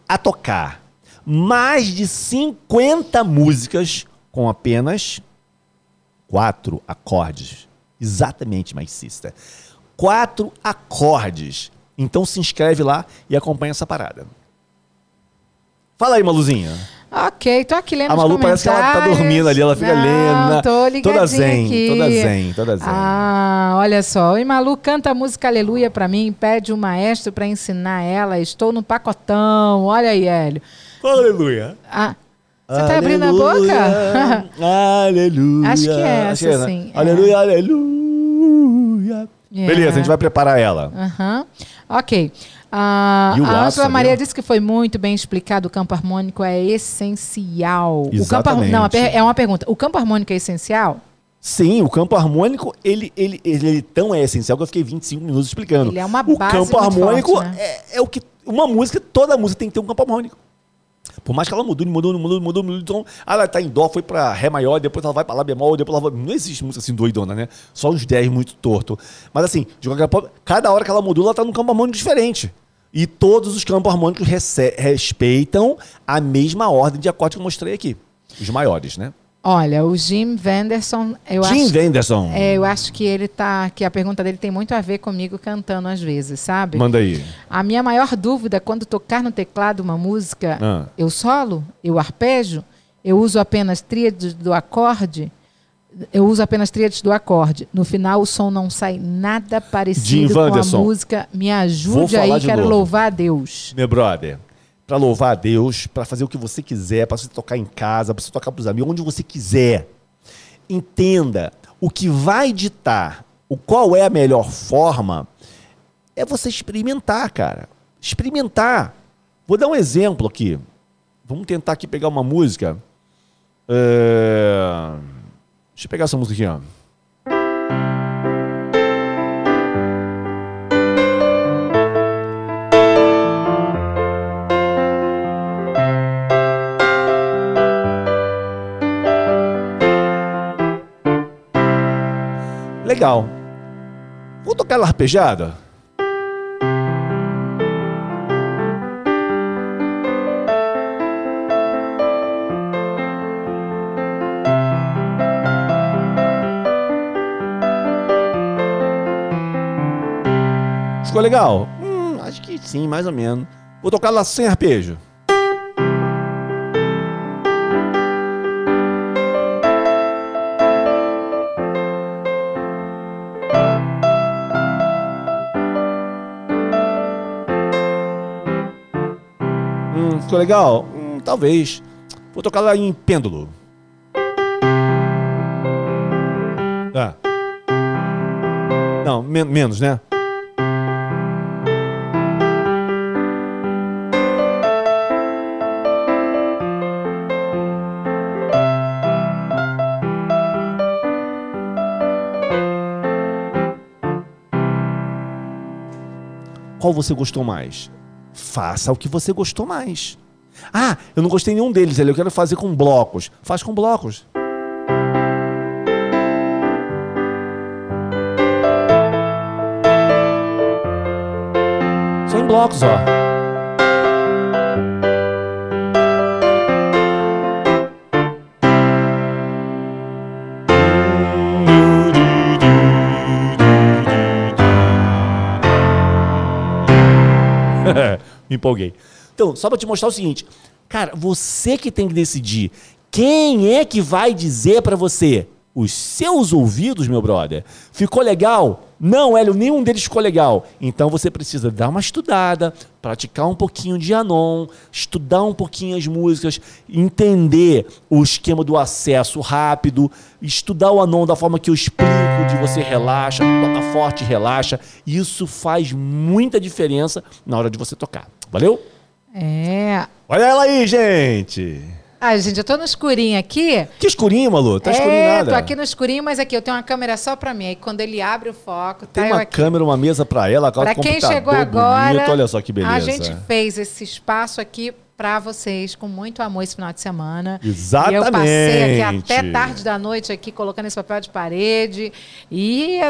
a tocar mais de 50 músicas com apenas quatro acordes. Exatamente, mais Quatro acordes Então se inscreve lá e acompanha essa parada. Fala aí, Maluzinha. Ok, tô aqui lendo A Malu parece que ela tá dormindo ali, ela fica Não, lendo. Tô ligadinha toda zen, aqui. toda zen, toda zen. Ah, olha só. Oi, Malu, canta a música Aleluia pra mim, pede um maestro pra ensinar ela. Estou no pacotão. Olha aí, Hélio. Aleluia. Ah, você tá abrindo a boca? Aleluia. [laughs] Acho que é essa, né? sim. É. Aleluia, aleluia. É. Beleza, a gente vai preparar ela. Aham. Ok. Ah, o a Ângela Maria disse que foi muito bem explicado. O campo harmônico é essencial. O campo, Exatamente. não, é uma pergunta. O campo harmônico é essencial? Sim, o campo harmônico, ele, ele, ele, ele tão é essencial que eu fiquei 25 minutos explicando. Ele é uma O base campo muito harmônico forte, né? é, é o que. Uma música, toda música tem que ter um campo harmônico. Por mais que ela mudou, mudou, mudou, mudou, mudou, então, ah, ela tá em dó, foi pra ré maior, depois ela vai pra lá bemol, depois ela vai... Não existe música assim doidona, né? Só uns 10 muito torto. Mas assim, de qualquer forma, cada hora que ela mudou, ela tá num campo harmônico diferente. E todos os campos harmônicos respeitam a mesma ordem de acorde que eu mostrei aqui. Os maiores, né? Olha, o Jim Venderson, eu Jim acho. Venderson. É, eu acho que ele tá. Que a pergunta dele tem muito a ver comigo cantando às vezes, sabe? Manda aí. A minha maior dúvida quando tocar no teclado uma música, Ah. eu solo, eu arpejo, eu uso apenas tríades do acorde, eu uso apenas tríades do acorde. No final o som não sai nada Jim parecido com a música. Me ajude aí, quero novo. louvar a Deus. Meu brother, pra louvar a Deus, pra fazer o que você quiser, pra você tocar em casa, pra você tocar pros amigos, onde você quiser. Entenda, o que vai ditar o qual é a melhor forma é você experimentar, cara. Experimentar. Vou dar um exemplo aqui. Vamos tentar aqui pegar uma música. É, Deixa eu pegar essa música aqui, ó. Legal. Vou tocar ela arpejada? Ficou legal? Hum, acho que sim, mais ou menos. Vou tocar ela sem arpejo. Hum, ficou legal? Hum, talvez. Vou tocar lá em pêndulo. Tá. Não, men- menos, né? Qual você gostou mais? Faça o que você gostou mais. Ah, eu não gostei nenhum deles, eu quero fazer com blocos. Faz com blocos. Só em blocos, ó. Me empolguei. Então, só para te mostrar o seguinte, cara, você que tem que decidir quem é que vai dizer para você. Os seus ouvidos, meu brother. Ficou legal? Não, Hélio, nenhum deles ficou legal. Então você precisa dar uma estudada, praticar um pouquinho de Anon, estudar um pouquinho as músicas, entender o esquema do acesso rápido, estudar o Anon da forma que eu explico, de você relaxa, toca forte, relaxa. Isso faz muita diferença na hora de você tocar. Valeu? É. Olha ela aí, gente! Ai, gente, eu tô no escurinho aqui. Que escurinho, Malu? Tá escurinho é, nada. tô aqui no escurinho, mas aqui eu tenho uma câmera só pra mim. Aí quando ele abre o foco, tá Tem uma aqui. câmera, uma mesa pra ela, agora Pra quem chegou agora, bonito. Olha só que beleza. a gente fez esse espaço aqui pra vocês com muito amor esse final de semana. Exatamente. E eu passei aqui até tarde da noite aqui colocando esse papel de parede e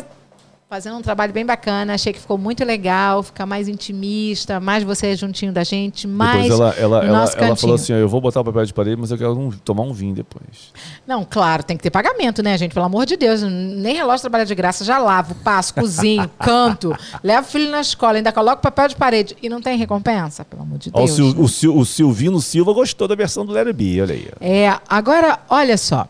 fazendo um trabalho bem bacana. Achei que ficou muito legal, fica mais intimista, mais você juntinho da gente, mais depois ela, ela, no ela, nosso ela falou assim: ó, eu vou botar o papel de parede, mas eu quero um- tomar um vinho depois. Não, claro, tem que ter pagamento, né, gente? Pelo amor de Deus. Nem relógio trabalha de graça. Já lavo, passo, cozinho, [laughs] canto, levo o filho na escola, ainda coloco papel de parede. E não tem recompensa, pelo amor de Ó, o, Deus. Sil- o, Sil- o Silvino Silva gostou da versão do Larry B, olha aí. É, agora, olha só.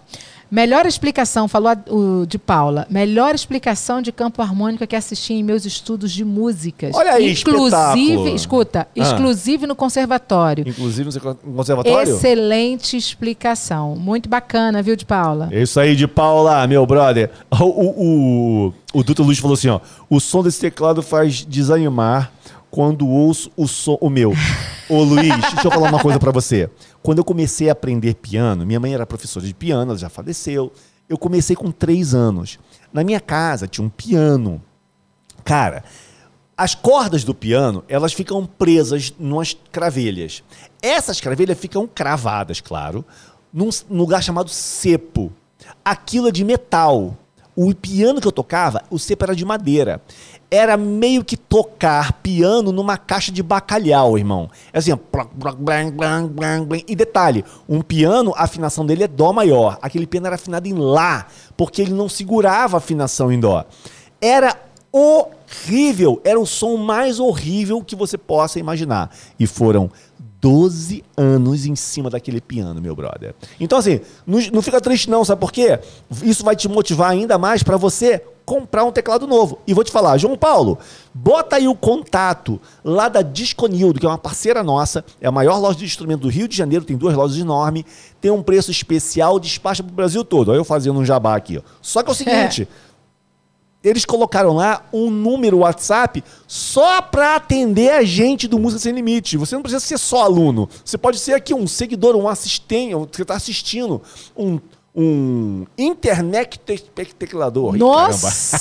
Melhor explicação, falou a- o de Paula, melhor explicação de campo harmônico que assisti em meus estudos de músicas. Olha aí, Inclusive, espetáculo. escuta, Ah. exclusive no conservatório. Inclusive no conservatório? Excelente explicação. Muito bacana, viu, de Paula? É isso aí de Paula, meu brother. [laughs] O, o, o, o Dutra Luz falou assim, ó. O som desse teclado faz desanimar quando ouço o som... O meu. [laughs] Ô, Luiz, deixa eu falar uma coisa pra você. Quando eu comecei a aprender piano, minha mãe era professora de piano, ela já faleceu. Eu comecei com três anos. Na minha casa tinha um piano. Cara, as cordas do piano, elas ficam presas numas cravelhas. Essas cravelhas ficam cravadas, claro, num lugar chamado cepo. Aquilo é de metal. O piano que eu tocava, o cepo era de madeira. Era meio que tocar piano numa caixa de bacalhau, irmão. É assim. E detalhe, um piano, a afinação dele é dó maior. Aquele piano era afinado em lá, porque ele não segurava a afinação em dó. Era horrível. Era o som mais horrível que você possa imaginar. E foram 12 anos em cima daquele piano, meu brother. Então, assim, não, não fica triste, não, sabe por quê? Isso vai te motivar ainda mais para você comprar um teclado novo. E vou te falar, João Paulo, bota aí o contato lá da Disconildo, que é uma parceira nossa, é a maior loja de instrumento do Rio de Janeiro, tem duas lojas enormes, tem um preço especial, despacha pro Brasil todo. Olha eu fazendo um jabá aqui. Ó. Só que é o [laughs] seguinte, eles colocaram lá um número WhatsApp só para atender a gente do Música Sem Limite. Você não precisa ser só aluno. Você pode ser aqui um seguidor, um assistente, você está assistindo, um, um internet te- teclador. Ih, Nossa!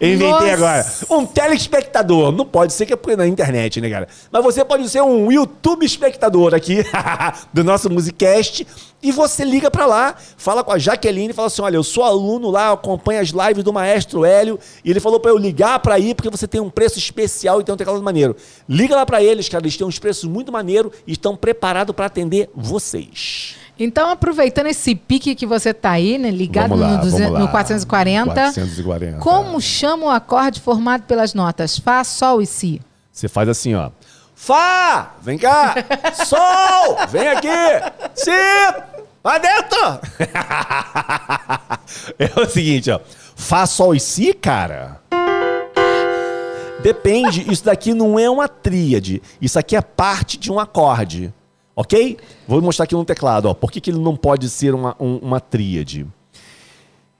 Eu [laughs] inventei Nossa! agora. Um telespectador. Não pode ser que é porque é na internet, né, cara? Mas você pode ser um YouTube espectador aqui [laughs] do nosso Musicast. E você liga pra lá, fala com a Jaqueline e fala assim: olha, eu sou aluno lá, acompanho as lives do maestro Hélio. E ele falou pra eu ligar pra ir porque você tem um preço especial e tem um teclado maneiro. Liga lá pra eles, cara. Eles têm uns preços muito maneiros e estão preparados pra atender vocês. Então, aproveitando esse pique que você tá aí, né, ligado lá, no, vamos 200 lá. no 440, 440. como chama o acorde formado pelas notas Fá, Sol e Si? Você faz assim, ó. Fá! Vem cá! [laughs] Sol! Vem aqui! Si! Lá dentro! [laughs] é o seguinte, ó. Fá, Sol e Si, cara. Depende, isso daqui não é uma tríade. Isso aqui é parte de um acorde. Ok? Vou mostrar aqui no teclado, ó. Por que, que ele não pode ser uma, um- uma tríade?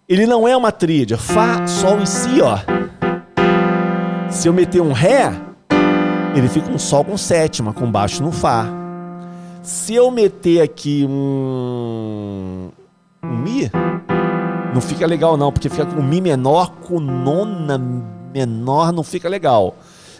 Ele não é uma tríade. Fá, Sol e Si, ó. Se eu meter um Ré, ele fica um Sol com sétima, com baixo no Fá. Se eu meter aqui um, um Mi, não fica legal não, porque fica com Mi menor com nona menor, não fica legal.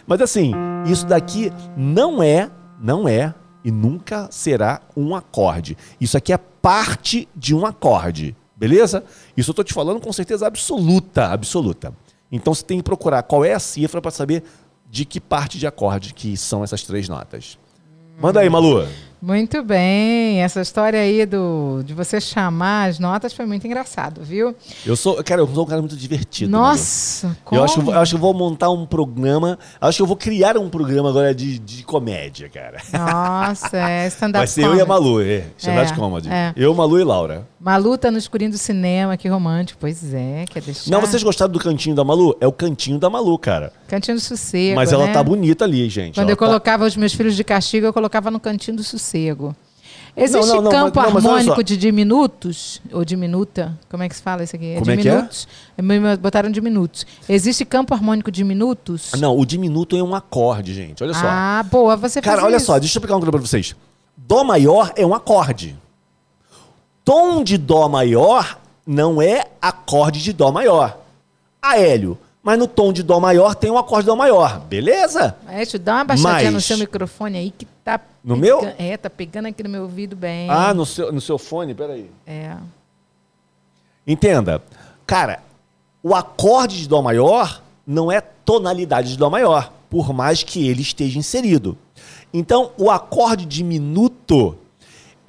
Mas assim, isso daqui não é, não é e nunca será um acorde. Isso aqui é parte de um acorde, beleza? Isso eu tô te falando com certeza absoluta, absoluta. Então você tem que procurar qual é a cifra para saber de que parte de acorde que são essas três notas. Manda aí, Malu. Muito bem, essa história aí do, de você chamar as notas foi muito engraçado, viu? Eu sou, cara, eu sou um cara muito divertido. Malu. Nossa, como? Eu acho, que eu acho que eu vou montar um programa. Acho que eu vou criar um programa agora de, de comédia, cara. Nossa, é [laughs] stand-up Vai ser eu e a comedy. Malu, é. Stand-up É, comedy. é. Eu, Malu e Laura. Malu tá no escurinho do cinema, que romântico. Pois é, quer deixar. Não, vocês gostaram do cantinho da Malu? É o cantinho da Malu, cara. Cantinho do sossego. Mas ela né? tá bonita ali, gente. Quando Ela eu tá- colocava os meus filhos de castigo, eu colocava no cantinho do sossego. Existe Não, não, não, campo mas- harmônico de diminutos? Ou diminuta? Como é que se fala isso aqui? Como é que é? diminutos? é? Botaram diminutos. Existe campo harmônico de minutos? Não, o diminuto é um acorde, gente. Olha só. Ah, boa, você Cara, olha isso. só, deixa eu explicar uma coisa pra vocês. Dó maior é um acorde. Tom de Dó maior não é acorde de Dó maior. Ah, Hélio, mas no tom de Dó maior tem um acorde de Dó maior. Beleza? Maestro, dá uma baixadinha no Mas- seu microfone aí que tá. No pega- meu? É, tá pegando aqui no meu ouvido bem. Ah, no seu, no seu fone, peraí. É. Entenda. Cara, O acorde de Dó maior não é tonalidade de Dó maior, por mais que ele esteja inserido. Então, o acorde diminuto,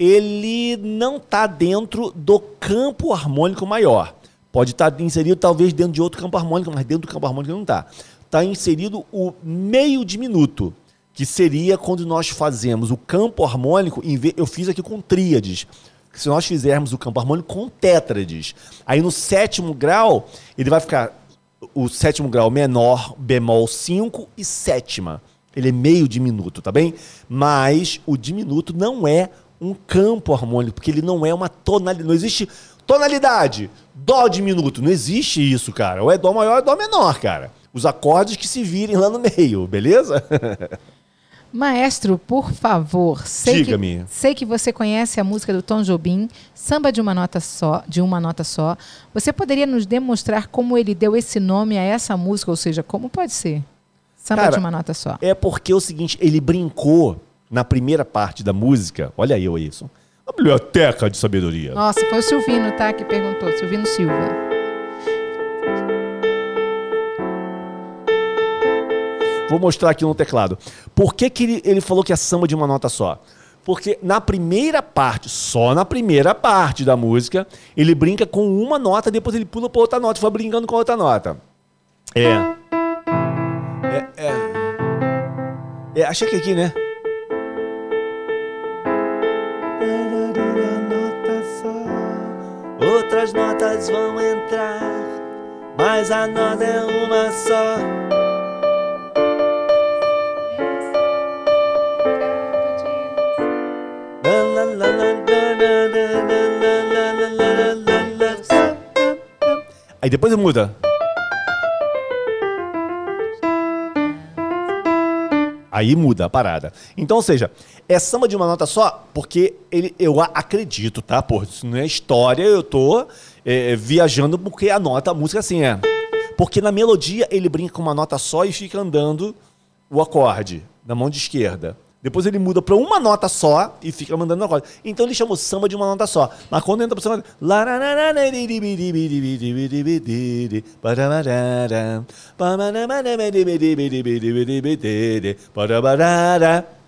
ele não está dentro do campo harmônico maior. Pode estar tá inserido talvez dentro de outro campo harmônico, mas dentro do campo harmônico não está. Está inserido o meio diminuto, que seria quando nós fazemos o campo harmônico, eu fiz aqui com tríades. Se nós fizermos o campo harmônico com tétrades, aí no sétimo grau, ele vai ficar o sétimo grau menor, bemol 5 e sétima. Ele é meio diminuto, tá bem? Mas o diminuto não é um campo harmônico, porque ele não é uma tonalidade. Não existe tonalidade. Dó diminuto. Não existe isso, cara. Ou é Dó maior ou é Dó menor, cara. Os acordes que se virem lá no meio, beleza? [laughs] Maestro, por favor, sei Diga-me. que, sei que você conhece a música do Tom Jobim, Samba de uma nota só, de uma nota só. Você poderia nos demonstrar como ele deu esse nome a essa música, ou seja, como pode ser? Samba Cara, de uma nota só. É porque é o seguinte, ele brincou na primeira parte da música. Olha eu isso. A biblioteca de sabedoria. Nossa, foi o Silvino, tá, que perguntou, Silvino Silva. Vou mostrar aqui no teclado. Por que, que ele, ele falou que é samba de uma nota só? Porque na primeira parte, só na primeira parte da música, ele brinca com uma nota, depois ele pula para outra nota, vai brincando com outra nota. É. É, achei que aqui, né? Outras notas vão entrar, mas a nota é uma só. Aí depois muda. Aí muda a parada. Então, ou seja, é samba de uma nota só, porque ele, eu acredito, tá? Pô, isso não é história, eu tô é, viajando porque a nota, a música assim é. Porque na melodia ele brinca com uma nota só e fica andando o acorde na mão de esquerda. Depois ele muda para uma nota só e fica mandando na corda. Então ele chama o samba de uma nota só. Mas quando entra para samba.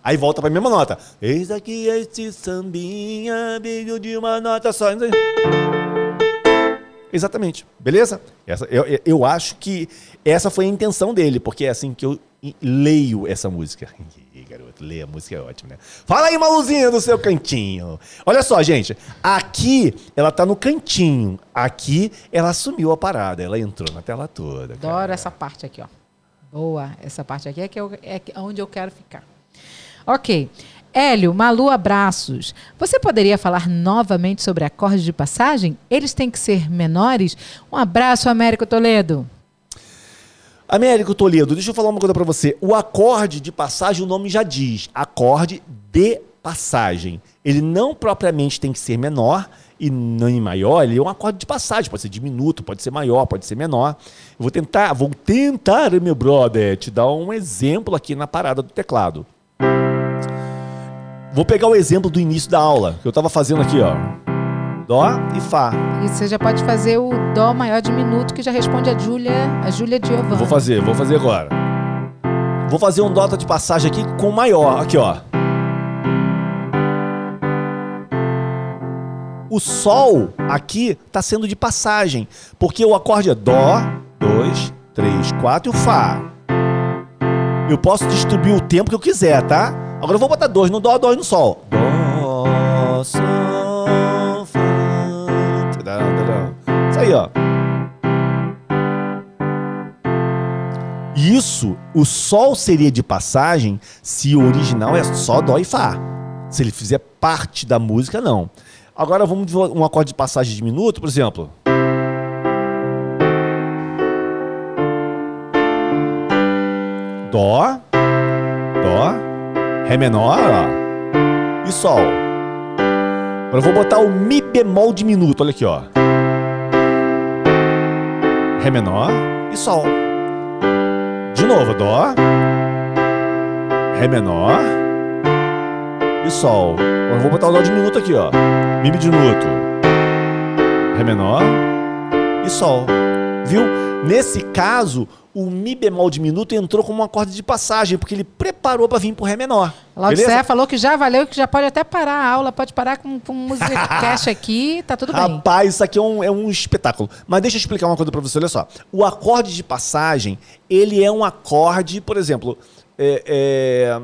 Aí volta para a mesma nota. Eis aqui este sambinha, vídeo de uma nota só. Exatamente. Beleza? Essa, eu, eu acho que essa foi a intenção dele, porque é assim que eu leio essa música. Garoto, ler a música é ótimo, né? Fala aí, Maluzinha, do seu cantinho. Olha só, gente. Aqui, ela tá no cantinho. Aqui, ela assumiu a parada. Ela entrou na tela toda. Adoro cara. essa parte aqui, ó. Boa. Essa parte aqui é, que eu, é onde eu quero ficar. Ok. Hélio, Malu, abraços. Você poderia falar novamente sobre acordes de passagem? Eles têm que ser menores? Um abraço, Américo Toledo. Américo Toledo, deixa eu falar uma coisa para você. O acorde de passagem, o nome já diz, acorde de passagem. Ele não propriamente tem que ser menor e nem maior, ele é um acorde de passagem, pode ser diminuto, pode ser maior, pode ser menor. Eu vou tentar, vou tentar, meu brother, te dar um exemplo aqui na parada do teclado. Vou pegar o exemplo do início da aula, que eu estava fazendo aqui, ó. Dó e Fá. E você já pode fazer o Dó maior diminuto, que já responde a Júlia, a Júlia Giovanni. Vou fazer, vou fazer agora. Vou fazer um Dó de passagem aqui com maior, aqui ó. O Sol aqui está sendo de passagem, porque o acorde é Dó, 2, 3, 4 e o Fá. Eu posso distribuir o tempo que eu quiser, tá? Agora eu vou botar dois no Dó, dois no Sol. Dó, Sol. Isso aí, ó. Isso, o Sol seria de passagem se o original é só Dó e Fá. Se ele fizer parte da música, não. Agora vamos um acorde de passagem de minuto, por exemplo. Dó, Dó, Ré menor, ó, e Sol. Agora eu vou botar o Mi bemol diminuto, olha aqui, ó. Ré menor e Sol. De novo, Dó, Ré menor e Sol. Eu vou botar o Dó diminuto aqui, ó. Mi diminuto, Ré menor e Sol. Viu? Nesse caso, o Mi bemol diminuto entrou como um acorde de passagem, porque ele preparou para vir pro Ré menor. Laudicea falou que já valeu, que já pode até parar a aula, pode parar com, com música [laughs] cash aqui, tá tudo bem. Rapaz, isso aqui é um, é um espetáculo. Mas deixa eu explicar uma coisa para você, olha só. O acorde de passagem, ele é um acorde, por exemplo, é, é,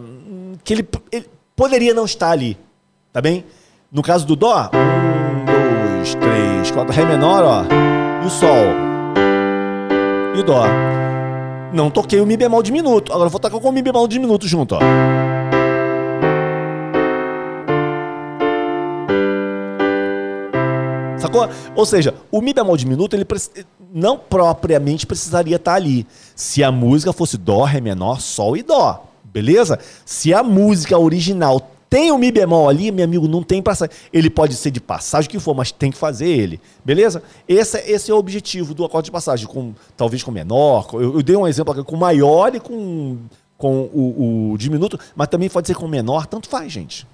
que ele, ele, poderia não estar ali, tá bem? No caso do Dó, um, dois, três, quatro, Ré menor, ó, e o Sol, e o Dó. Não toquei o Mi bemol diminuto. Agora eu vou tocar com o Mi bemol diminuto junto, ó. Sacou? Ou seja, o Mi bemol diminuto, ele não propriamente precisaria estar ali. Se a música fosse Dó, Ré menor, Sol e Dó. Beleza? Se a música original tem o Mi bemol ali, meu amigo, não tem passagem. Ele pode ser de passagem, o que for, mas tem que fazer ele. Beleza? Esse, esse é o objetivo do acorde de passagem, com, talvez com menor. Eu, eu dei um exemplo aqui com maior e com, com o, o diminuto, mas também pode ser com menor, tanto faz, gente.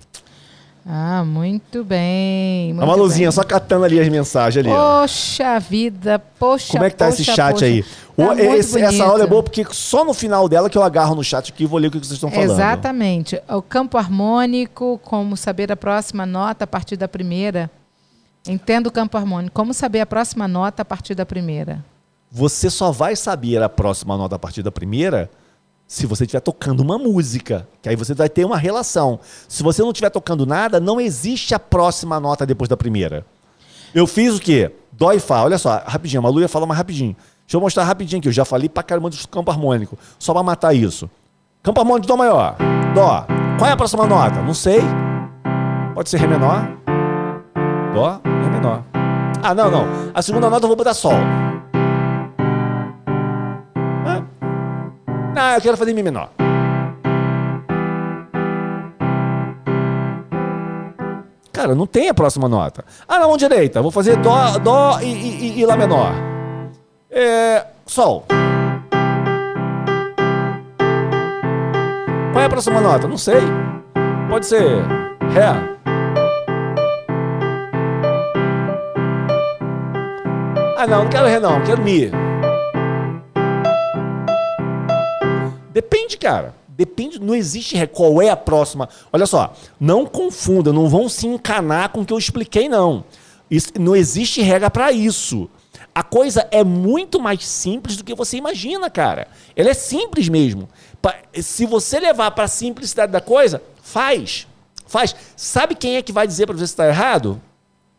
Ah, muito bem. Muito a Maluzinha, bem. só catando ali as mensagens ali. Poxa vida, poxa Como é que tá poxa, esse chat poxa. aí? Tá esse, essa aula é boa porque só no final dela que eu agarro no chat aqui e vou ler o que vocês estão falando. Exatamente. O campo harmônico, como saber a próxima nota a partir da primeira. Entendo o campo harmônico. Como saber a próxima nota a partir da primeira? Você só vai saber a próxima nota a partir da primeira se você estiver tocando uma música, que aí você vai ter uma relação. Se você não estiver tocando nada, não existe a próxima nota depois da primeira. Eu fiz o quê? Dó e Fá. Olha só, rapidinho, a Malu ia falar mais rapidinho. Deixa eu mostrar rapidinho aqui. Eu já falei pra caramba do campo harmônico. Só pra matar isso. Campo harmônico de Dó maior. Dó. Qual é a próxima nota? Não sei. Pode ser Ré menor. Dó, Ré menor. Ah, não, não. A segunda nota eu vou botar Sol. Ah, eu quero fazer Mi menor. Cara, não tem a próxima nota. Ah, na mão direita, vou fazer Dó, dó e, e, e Lá menor. É, sol. Qual é a próxima nota? Não sei. Pode ser Ré. Ah, não, não quero Ré, não, quero Mi. Depende, cara. Depende, não existe qual é a próxima. Olha só, não confunda, não vão se encanar com o que eu expliquei, não. Isso, não existe regra para isso. A coisa é muito mais simples do que você imagina, cara. Ela é simples mesmo. Se você levar para a simplicidade da coisa, faz. Faz. Sabe quem é que vai dizer para você se está errado?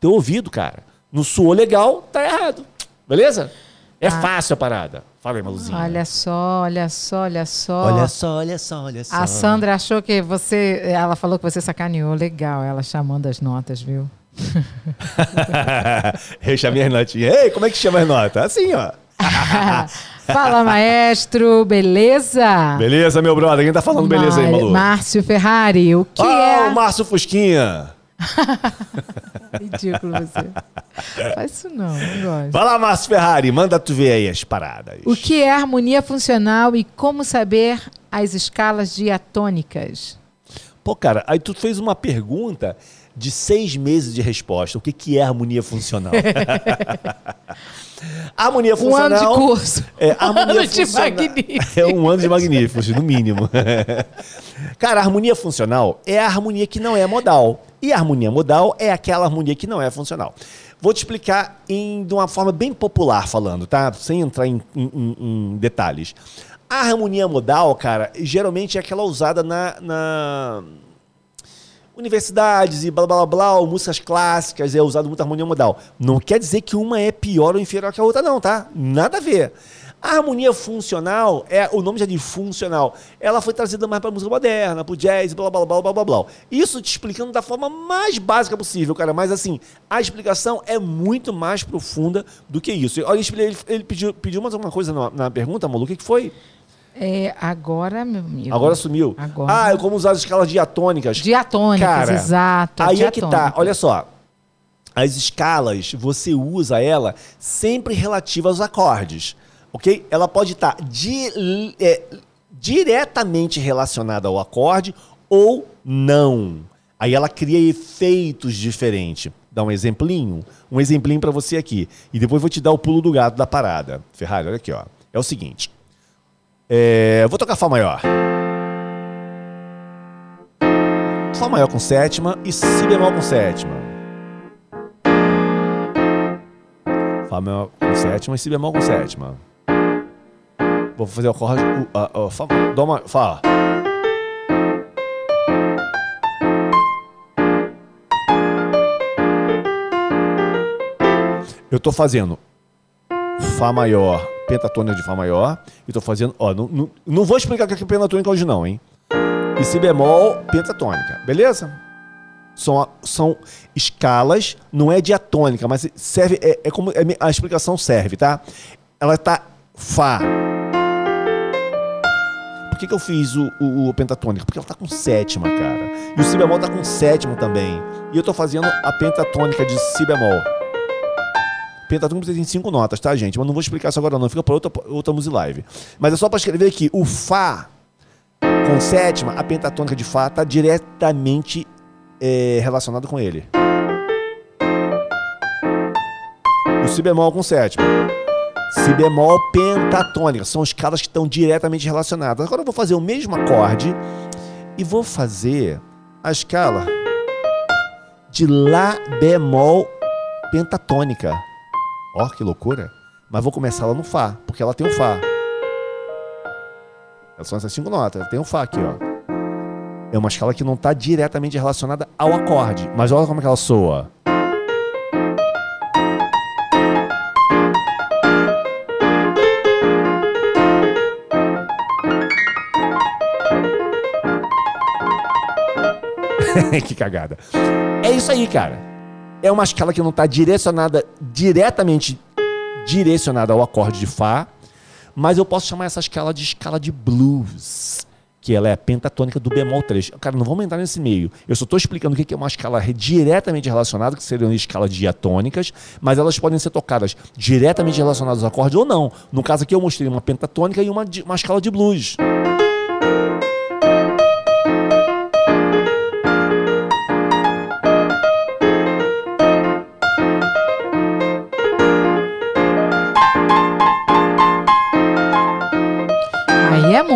Teu ouvido, cara. Não soou legal, tá errado. Beleza? É ah. fácil a parada. Fala aí, Maluzinha. Olha só, olha só, olha só. Olha só, olha só, olha só. A Sandra achou que você. Ela falou que você sacaneou. Legal, ela chamando as notas, viu? [laughs] Eu chamei as notinhas. Ei, como é que chama as notas? Assim, ó. [laughs] Fala, maestro, beleza? Beleza, meu brother. Quem tá falando beleza aí, Malu? Márcio Ferrari, o que oh, é? o Márcio Fusquinha. [laughs] Ridículo você. Faz isso não, não gosto. Vai lá, Márcio Ferrari, manda tu ver aí as paradas. O que é harmonia funcional e como saber as escalas diatônicas? Pô, cara, aí tu fez uma pergunta de seis meses de resposta. O que, que é harmonia funcional? harmonia funcional. Um ano de curso. É, harmonia um ano de magníficos. É um ano de magníficos, no mínimo. [laughs] Cara, harmonia funcional é a harmonia que não é modal. E a harmonia modal é aquela harmonia que não é funcional. Vou te explicar em, de uma forma bem popular falando, tá? Sem entrar em, em, em detalhes. A harmonia modal, cara, geralmente é aquela usada na, na universidades e blá blá blá, músicas clássicas, é usado muita harmonia modal. Não quer dizer que uma é pior ou inferior que a outra, não, tá? Nada a ver. A harmonia funcional, é o nome já de funcional, ela foi trazida mais para a música moderna, para o jazz, blá, blá, blá, blá, blá, blá. Isso te explicando da forma mais básica possível, cara. Mas, assim, a explicação é muito mais profunda do que isso. Olha, ele, ele pediu, pediu mais alguma coisa na, na pergunta, Malu, o que, que foi? É, agora, meu amigo. Agora sumiu. Agora. Ah, como usar as escalas diatônicas. Diatônicas, Cara, exato. Aí é que tá. Olha só. As escalas, você usa ela sempre relativa aos acordes ok? Ela pode estar di é, diretamente relacionada ao acorde ou não. Aí ela cria efeitos diferentes. dar um exemplinho? Um exemplinho para você aqui. E depois vou te dar o pulo do gato da parada. Ferrari, olha aqui, ó. É o seguinte. É, vou tocar Fá maior. Fá maior com sétima e Si bemol com sétima. Fá maior com sétima e Si bemol com sétima. Vou fazer o acorde. O, o, Fá, Dó maior. Fá. Eu estou fazendo Fá maior, pentatônica de Fá maior, e estou fazendo. Ó, não, não, não, vou explicar o que é pentatônica hoje, não, hein? E Si bemol, pentatônica, beleza? São, são escalas, não é diatônica, mas serve. É, é como é, a explicação serve, tá? Ela tá Fá. Que, que eu fiz o, o, o pentatônica? Porque ela tá com sétima, cara. E o Si bemol tá com sétima também. E eu estou fazendo a pentatônica de Si bemol. Pentatônico precisa em cinco notas, tá, gente? Mas não vou explicar isso agora, não. Fica para outra, outra music live. Mas é só para escrever aqui. O Fá com sétima, a pentatônica de Fá está diretamente é, relacionado com ele. O Si bemol com sétima. Si bemol pentatônica. São escalas que estão diretamente relacionadas. Agora eu vou fazer o mesmo acorde e vou fazer a escala de Lá bemol pentatônica. Ó, oh, que loucura. Mas vou começar ela no Fá, porque ela tem o Fá. São essas cinco notas. Ela tem o Fá aqui, ó. É uma escala que não está diretamente relacionada ao acorde. Mas olha como é que ela soa. [laughs] que cagada. É isso aí, cara é uma escala que não está direcionada diretamente direcionada ao acorde de Fá, mas eu posso chamar essa escala de escala de blues, que ela é a pentatônica do bemol 3. Cara, não vamos entrar nesse meio. Eu só estou explicando o que é uma escala diretamente relacionada, que seriam escalas diatônicas, mas elas podem ser tocadas diretamente relacionadas ao acorde ou não. No caso aqui eu mostrei uma pentatônica e uma, uma escala de blues.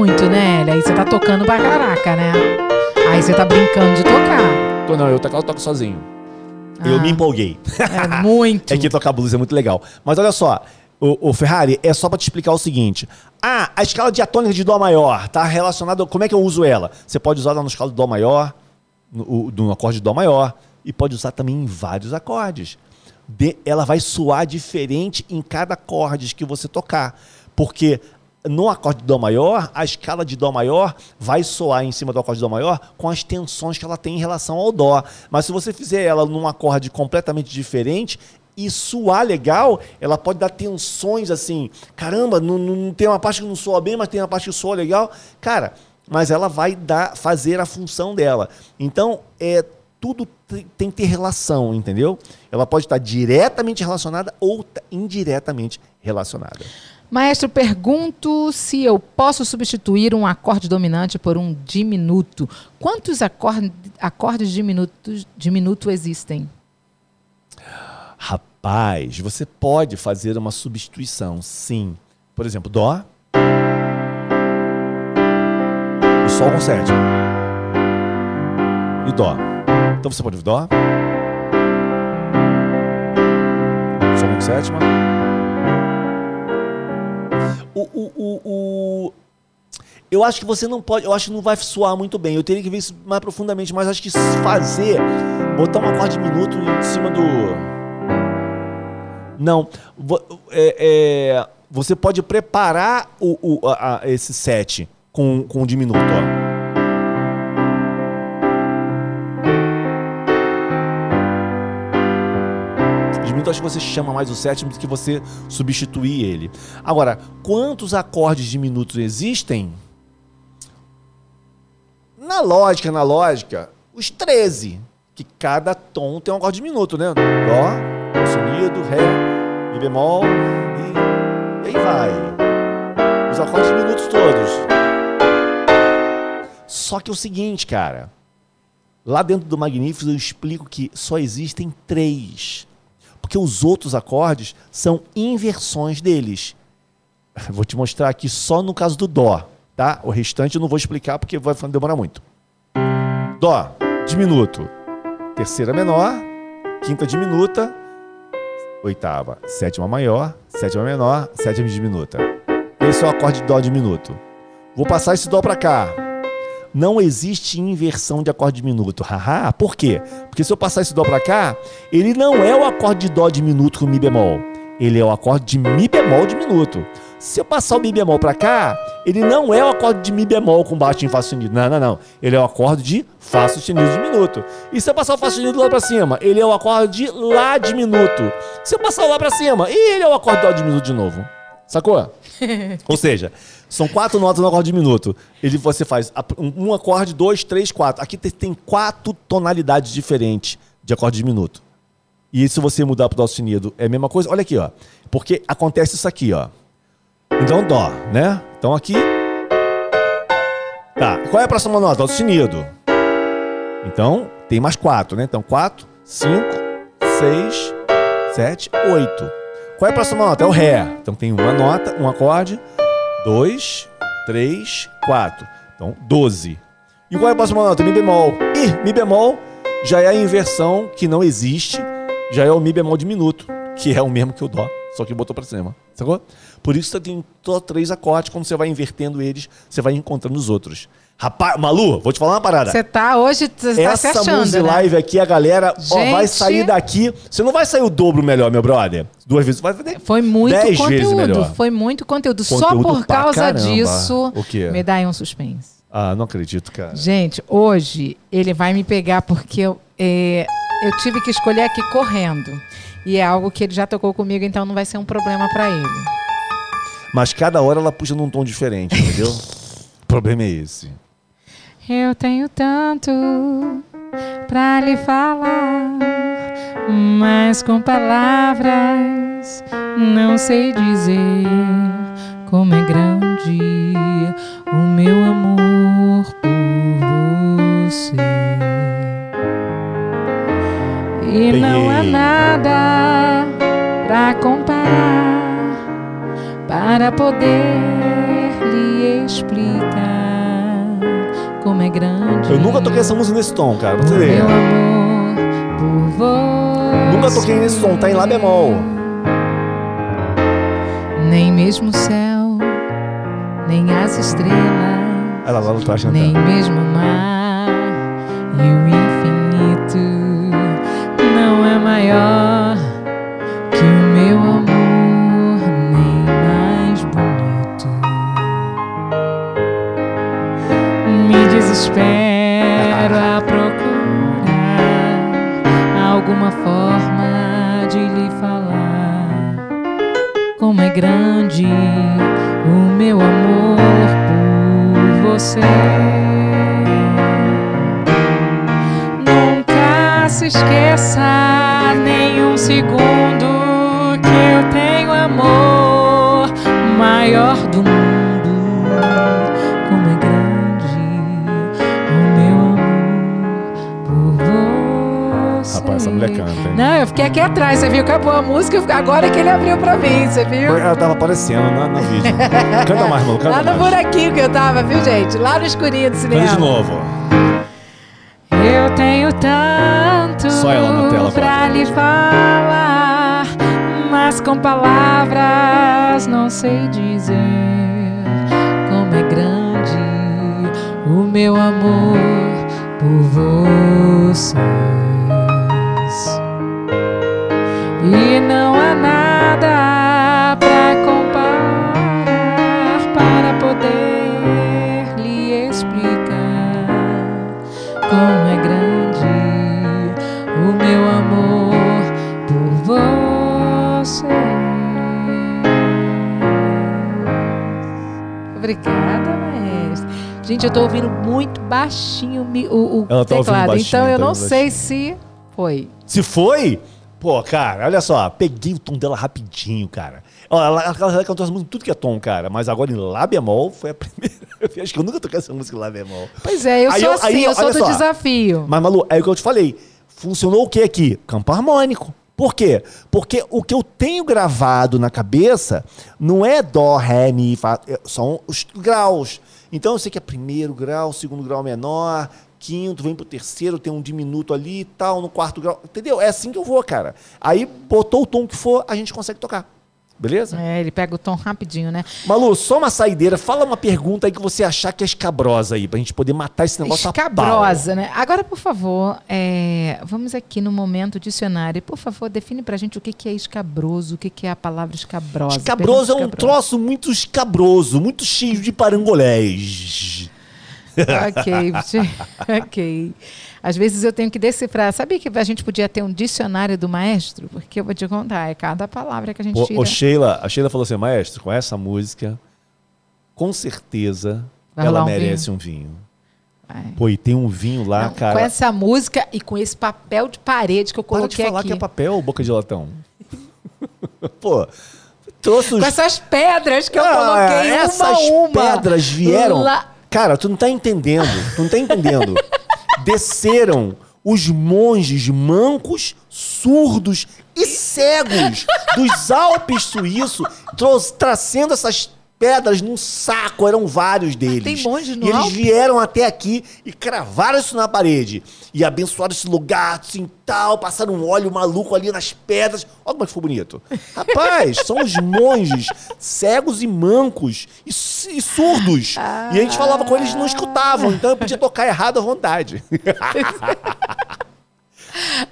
Muito, né, Aí você tá tocando pra caraca, né? Aí você tá brincando de tocar. Tô, não, eu toco, eu toco sozinho. Ah, eu me empolguei. É muito. [laughs] é que tocar blues é muito legal. Mas olha só, o, o, Ferrari, é só para te explicar o seguinte. Ah, a escala diatônica de Dó maior tá relacionada. Como é que eu uso ela? Você pode usar ela na escala de Dó maior, no, no acorde de Dó maior, e pode usar também em vários acordes. De, ela vai soar diferente em cada acorde que você tocar. Porque no acorde de Dó maior, a escala de Dó maior vai soar em cima do acorde de Dó maior com as tensões que ela tem em relação ao Dó. Mas se você fizer ela num acorde completamente diferente, e suar legal, ela pode dar tensões assim. Caramba, não, não, tem uma parte que não soa bem, mas tem uma parte que soa legal. Cara, mas ela vai dar, fazer a função dela. Então, é tudo tem que ter relação, entendeu? Ela pode estar diretamente relacionada ou indiretamente relacionada. Maestro, pergunto se eu posso substituir um acorde dominante por um diminuto. Quantos acorde, acordes diminutos, diminuto existem? Rapaz, você pode fazer uma substituição, sim. Por exemplo, Dó. E Sol com sétima. E Dó. Então você pode Dó. Sol com sétima o, o, o, o, eu acho que você não pode, eu acho que não vai soar muito bem. Eu teria que ver isso mais profundamente, mas acho que fazer, botar um acorde minuto em cima do. Não. É, é, você pode preparar o, o, a, a, esse set com, com um diminuto, ó. Então acho que você chama mais o sétimo do que você substituir ele. Agora, quantos acordes diminutos existem? Na lógica, na lógica, os 13. Que cada tom tem um acorde diminuto, né? Dó, sonido, Ré, Mi bemol e, e aí vai. Os acordes diminutos todos. Só que é o seguinte, cara. Lá dentro do Magníficos eu explico que só existem três. Porque os outros acordes são inversões deles. [laughs] Vou te mostrar aqui só no caso do Dó, tá? O restante eu não vou explicar porque vai demorar muito. Dó, diminuto. Terceira menor, quinta diminuta, oitava, sétima maior, sétima menor, sétima diminuta. Esse é o acorde de Dó diminuto. Vou passar esse Dó para cá. Não existe inversão de acorde diminuto. Haha, por quê? Porque se eu passar esse Dó para cá, ele não é o acorde de Dó diminuto com Mi bemol. Ele é o acorde de Mi bemol diminuto. Se eu passar o Mi bemol para cá, ele não é o acorde de Mi bemol com baixo em Fá sustenido. Não, não, não. Ele é o acorde de Fá sustenido diminuto. E se eu passar o Fá sustenido lá para cima, ele é o acorde de Lá diminuto. Se eu passar o Lá para cima, ele é o acorde de Dó diminuto de novo. Sacou? [laughs] Ou seja, são quatro notas no acorde diminuto. Ele você faz um acorde, dois, três, quatro. Aqui tem quatro tonalidades diferentes de acorde diminuto. E se você mudar para o dó sustenido, é a mesma coisa. Olha aqui, ó. Porque acontece isso aqui, ó. Então dó, né? Então aqui Tá. Qual é a próxima nota? Dó sustenido. Então, tem mais quatro, né? Então, quatro, cinco, seis, sete, oito. Qual é a próxima nota? É o Ré. Então tem uma nota, um acorde, 2, 3, 4. Então, 12. E qual é a próxima nota? Mi bemol. E Mi bemol já é a inversão que não existe, já é o Mi bemol diminuto, que é o mesmo que o Dó, só que botou para cima. Sacou? Por isso você tem três acordes, quando você vai invertendo eles, você vai encontrando os outros. Rapaz, Malu, vou te falar uma parada. Você tá hoje, você tá se achando, né? live aqui, a galera Gente... ó, vai sair daqui. Você não vai sair o dobro melhor, meu brother. Duas vezes. Vai fazer foi muito dez conteúdo. Vezes melhor. Foi muito conteúdo. conteúdo Só por causa caramba. disso. O quê? Me dá aí um suspense. Ah, não acredito, cara. Gente, hoje ele vai me pegar porque eu, é, eu tive que escolher aqui correndo. E é algo que ele já tocou comigo, então não vai ser um problema para ele. Mas cada hora ela puxa num tom diferente, entendeu? o [laughs] problema é esse. Eu tenho tanto pra lhe falar, mas com palavras não sei dizer como é grande o meu amor por você. E Peguei. não há nada pra comparar para poder lhe explicar como é grande. Eu nunca toquei essa música nesse tom, cara, pra você ver. Meu amor por você. Nunca toquei nesse tom, tá em Lá bemol. Nem mesmo o céu, nem as estrelas. Ela lá no traje Nem mesmo o mar Acabou a música, agora que ele abriu pra mim, você viu? Ela tava aparecendo na, na vídeo. [laughs] canta mais, mano, canta Lá no mais. buraquinho que eu tava, viu, gente? Lá no escurinho do cinema. Canta de novo. Eu tenho tanto Só ela na tela, pra lhe falar, mas com palavras não sei dizer como é grande o meu amor por você. E não há nada para comparar para poder lhe explicar como é grande o meu amor por você. Obrigada, mestre. Gente, eu tô ouvindo muito baixinho o, o tá teclado, então eu tá não sei se foi. Se foi? Pô, cara, olha só, peguei o tom dela rapidinho, cara. Ela, ela, ela cantou essa música tudo que é tom, cara. Mas agora em Lá bemol foi a [laughs] primeira. Acho que eu nunca toquei essa música em Lá bemol. Pois é, eu aí sou eu, assim, aí, eu sou do só. desafio. Mas, Malu, é o que eu te falei. Funcionou o que aqui? Campo harmônico. Por quê? Porque o que eu tenho gravado na cabeça não é dó, ré, mi, fá, é, são os graus. Então eu sei que é primeiro grau, segundo grau menor, quinto, vem pro terceiro, tem um diminuto ali e tal, no quarto grau. Entendeu? É assim que eu vou, cara. Aí botou o tom que for, a gente consegue tocar. Beleza? É, ele pega o tom rapidinho, né? Malu, só uma saideira. Fala uma pergunta aí que você achar que é escabrosa aí, pra gente poder matar esse negócio Escabrosa, né? Agora, por favor, é, vamos aqui no momento dicionário. Por favor, define pra gente o que, que é escabroso, o que, que é a palavra escabrosa. Escabroso é um troço muito escabroso, muito cheio de parangolés. Ok, [laughs] ok. Às vezes eu tenho que decifrar. Sabia que a gente podia ter um dicionário do maestro? Porque eu vou te contar, é cada palavra que a gente tira. Ô, Sheila, a Sheila falou assim, maestro, com essa música, com certeza Vai ela um merece vinho. um vinho. Vai. Pô, e tem um vinho lá, Não, cara. Com essa música e com esse papel de parede que eu coloquei aqui. Para de falar aqui. que é papel, boca de latão. [laughs] Pô, trouxe os... Com essas pedras que ah, eu coloquei essas uma Essas pedras vieram... Lá... Cara, tu não tá entendendo. Tu não tá entendendo. desceram os monges mancos, surdos e cegos dos Alpes suíços, trazendo essas pedras num saco, eram vários deles. Tem monge no E eles vieram até aqui e cravaram isso na parede. E abençoaram esse lugar, assim, tal, passaram um óleo maluco ali nas pedras. Olha como é ficou bonito. Rapaz, são os monges cegos e mancos e, e surdos. Ah. E a gente falava com eles e não escutavam, então eu podia tocar errado à vontade. [laughs]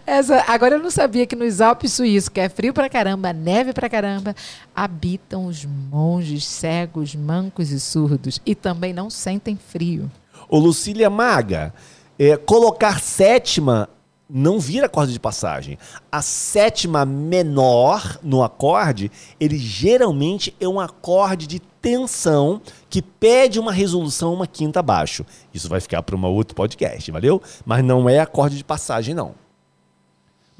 Essa, agora eu não sabia que nos Alpes suíços, que é frio pra caramba, neve pra caramba, habitam os monges cegos, mancos e surdos e também não sentem frio. Ô Lucília Maga, é, colocar sétima não vira acorde de passagem. A sétima menor no acorde, ele geralmente é um acorde de tensão que pede uma resolução uma quinta abaixo. Isso vai ficar para um outro podcast, valeu? Mas não é acorde de passagem, não.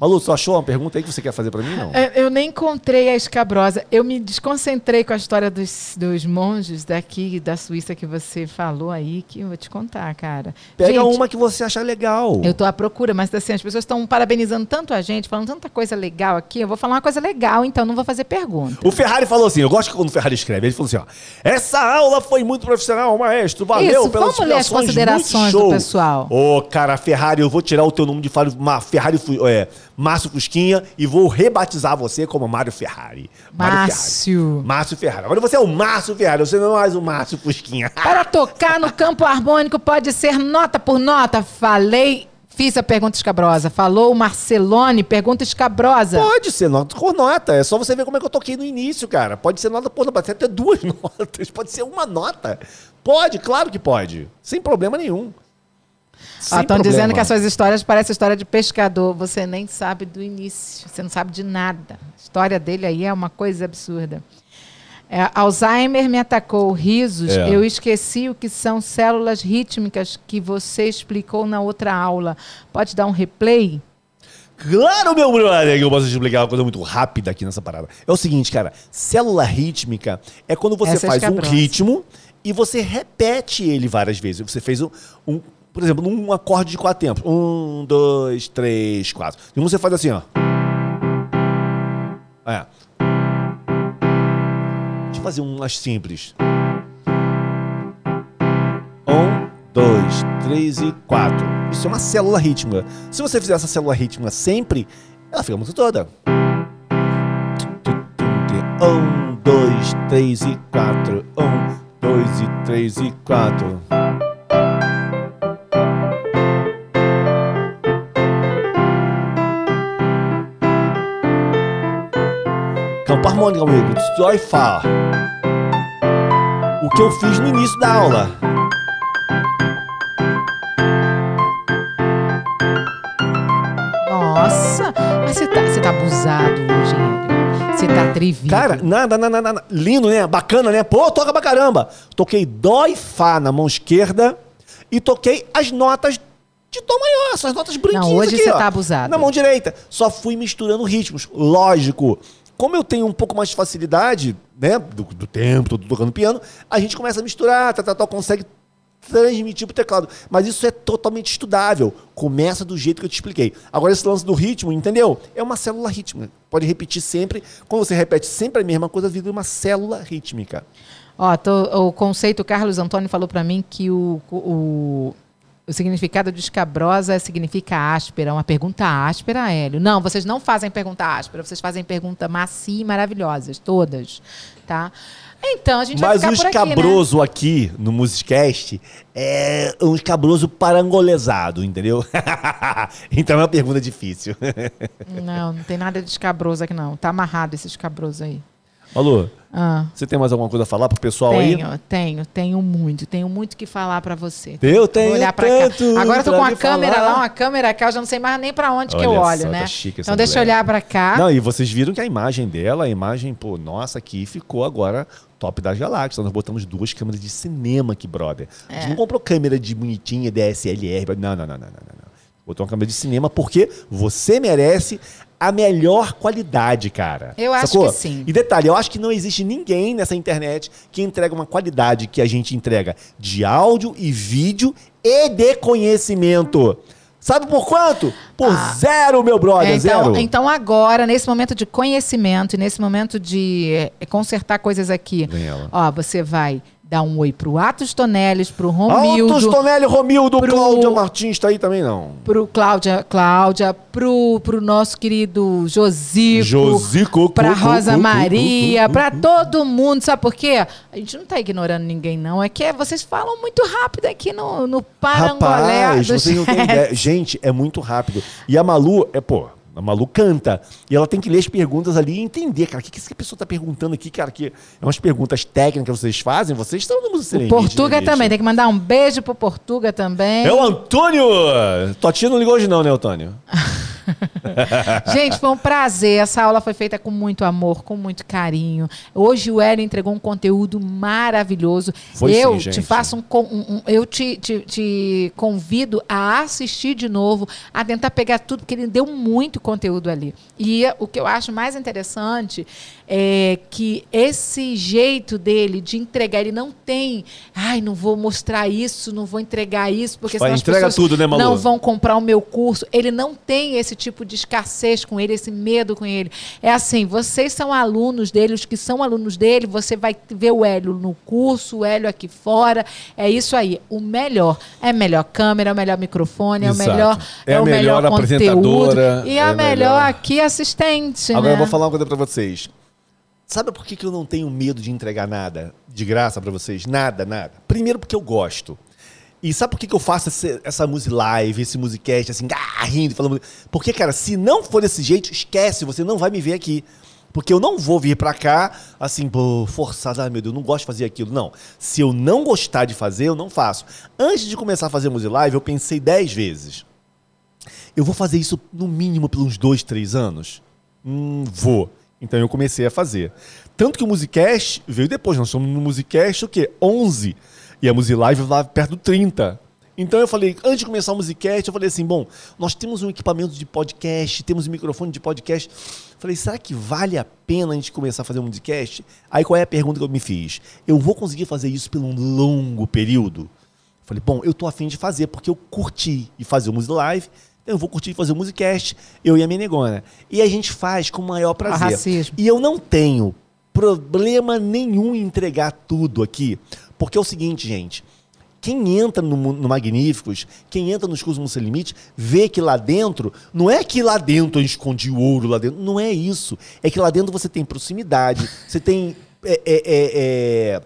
Malu, você achou uma pergunta aí que você quer fazer para mim, não? É, eu nem encontrei a escabrosa. Eu me desconcentrei com a história dos, dos monges daqui da Suíça que você falou aí, que eu vou te contar, cara. Pega gente, uma que você achar legal. Eu tô à procura, mas assim, as pessoas estão parabenizando tanto a gente, falando tanta coisa legal aqui. Eu vou falar uma coisa legal, então não vou fazer pergunta. O Ferrari falou assim, eu gosto quando o Ferrari escreve, ele falou assim, ó, essa aula foi muito profissional, maestro, valeu Isso, pelas vamos ler as considerações do pessoal. Ô, cara, Ferrari, eu vou tirar o teu nome de Ferrari, é, Márcio Fusquinha e vou rebatizar você como Mário Ferrari. Márcio. Márcio Ferrari. Agora você é o Márcio Ferrari, você não é mais o Márcio Fusquinha. [laughs] Para tocar no campo harmônico pode ser nota por nota. Falei Fiz a pergunta escabrosa. Falou Marcelone, pergunta escabrosa. Pode ser nota por nota. É só você ver como é que eu toquei no início, cara. Pode ser nota por nota, pode ser até duas [laughs] notas, pode ser uma nota. Pode, claro que pode. Sem problema nenhum. Estão dizendo que as suas histórias parecem história de pescador. Você nem sabe do início, você não sabe de nada. A história dele aí é uma coisa absurda. É, Alzheimer me atacou, risos. É. Eu esqueci o que são células rítmicas que você explicou na outra aula. Pode dar um replay? Claro, meu brother, que eu posso te explicar uma coisa muito rápida aqui nessa parada. É o seguinte, cara, célula rítmica é quando você Essa é faz um ritmo e você repete ele várias vezes. Você fez um, um por exemplo, num acorde de quatro tempos. Um, dois, três, quatro. E você faz assim, ó. É. Deixa eu fazer umas simples. Um, dois, três e quatro. Isso é uma célula rítmica. Se você fizer essa célula rítmica sempre, ela fica a música toda. Um, dois, três e quatro. Um, dois e três e quatro. Campo harmônico, amigo. Dó e Fá. O que eu fiz no início da aula. Nossa, mas você tá, você tá abusado hoje, Você tá atrevido. Cara, nada, nada, nada. Lindo, né? Bacana, né? Pô, toca pra caramba. Toquei Dó e Fá na mão esquerda e toquei as notas de Dó maior, essas notas branquinhas Não, hoje aqui, você ó, tá abusado. Na mão direita. Só fui misturando ritmos. Lógico como eu tenho um pouco mais de facilidade, né, do, do tempo, tô tocando piano, a gente começa a misturar, tá, tá, tá, consegue transmitir pro teclado. Mas isso é totalmente estudável. Começa do jeito que eu te expliquei. Agora, esse lance do ritmo, entendeu? É uma célula rítmica. Pode repetir sempre. Quando você repete sempre a mesma coisa, vira uma célula rítmica. Ó, tô, o conceito, Carlos Antônio falou para mim que o, o, o significado de escabrosa significa áspera, uma pergunta áspera, Hélio. Não, vocês não fazem pergunta áspera, vocês fazem pergunta macia e maravilhosas, todas, tá? Então, a gente Mas vai ficar o escabroso aqui, né? aqui, no Musicast é um escabroso parangolezado, entendeu? [laughs] então é uma pergunta difícil. não, não tem nada de escabroso aqui não. Tá amarrado esse escabroso aí. Alô? Ah. Você tem mais alguma coisa a falar pro pessoal tenho, aí? Tenho, tenho, tenho muito, tenho muito que falar para você. Eu tenho Vou olhar pra tanto cá. Agora eu tô com a câmera falar. lá, uma câmera cá, eu já não sei mais nem para onde Olha que eu olho, só, né? Tá chique então deixa eu olhar para cá. Não, e vocês viram que a imagem dela, a imagem, pô, nossa, aqui ficou agora top das galáxias. Nós botamos duas câmeras de cinema aqui, brother. É. A gente é. não comprou câmera de bonitinha, DSLR, não, não, não, não, não, não. Botou uma câmera de cinema porque você merece a melhor qualidade, cara. Eu acho Sacou? que sim. E detalhe, eu acho que não existe ninguém nessa internet que entrega uma qualidade que a gente entrega de áudio e vídeo e de conhecimento. Sabe por quanto? Por ah, zero, meu brother, então, zero. Então agora, nesse momento de conhecimento e nesse momento de é, consertar coisas aqui, ó, você vai Dá um oi pro Atos Tonelis, pro Romildo. Atos Tonelli, Romildo, pro, Cláudia Martins tá aí também, não? Pro Cláudia, Cláudia, pro, pro nosso querido Josico. Josico. Pra Rosa Maria, pra todo mundo. Sabe por quê? A gente não tá ignorando ninguém, não. É que vocês falam muito rápido aqui no, no Parangolé. Rapaz, vocês não têm ideia. Gente, é muito rápido. E a Malu, é, pô, a Malu canta. E ela tem que ler as perguntas ali e entender, cara, o que, que essa pessoa está perguntando aqui, cara? Que é umas perguntas técnicas que vocês fazem, vocês estão no Museu O Portuga né, também, tem que mandar um beijo pro Portuga também. É o Antônio! Totinho não ligou hoje não, né, Antônio? [laughs] [laughs] gente, foi um prazer. Essa aula foi feita com muito amor, com muito carinho. Hoje o Hélio entregou um conteúdo maravilhoso. Foi eu sim, te faço um, um, um eu te, te, te, convido a assistir de novo, a tentar pegar tudo, porque ele deu muito conteúdo ali. E o que eu acho mais interessante é que esse jeito dele de entregar, ele não tem, ai, não vou mostrar isso, não vou entregar isso, porque senão as pessoas tudo, né, não vão comprar o meu curso. Ele não tem esse tipo de escassez com ele, esse medo com ele. É assim, vocês são alunos dele, os que são alunos dele, você vai ver o Hélio no curso, o Hélio aqui fora. É isso aí. O melhor. É melhor câmera, é o melhor microfone, Exato. é o melhor, é, é o melhor, melhor conteúdo. E é a melhor, melhor aqui assistente. Agora né? eu vou falar uma coisa para vocês. Sabe por que, que eu não tenho medo de entregar nada de graça para vocês? Nada, nada. Primeiro porque eu gosto. E sabe por que, que eu faço essa, essa live, esse musicast, assim, ah, rindo, falando. Porque, cara, se não for desse jeito, esquece, você não vai me ver aqui. Porque eu não vou vir para cá assim, pô, forçado, ai meu Deus, eu não gosto de fazer aquilo. Não. Se eu não gostar de fazer, eu não faço. Antes de começar a fazer música Live, eu pensei 10 vezes. Eu vou fazer isso no mínimo pelos dois, três anos? Hum, vou. Então eu comecei a fazer. Tanto que o Musicast veio depois, nós estamos no Musicast o quê? 11 e a Musilive e lá perto do 30. Então eu falei, antes de começar o Musicast, eu falei assim, bom, nós temos um equipamento de podcast, temos um microfone de podcast. Eu falei, será que vale a pena a gente começar a fazer um Musicast? Aí qual é a pergunta que eu me fiz? Eu vou conseguir fazer isso por um longo período? Eu falei, bom, eu tô afim de fazer, porque eu curti e fazer o Music Live, eu vou curtir fazer o Musicast, eu e a minha negona. E a gente faz com o maior prazer. E eu não tenho problema nenhum em entregar tudo aqui, porque é o seguinte, gente. Quem entra no, no Magníficos, quem entra nos cursos Sem Limite, vê que lá dentro, não é que lá dentro eu escondi o ouro lá dentro, não é isso. É que lá dentro você tem proximidade, [laughs] você tem. É, é, é, é...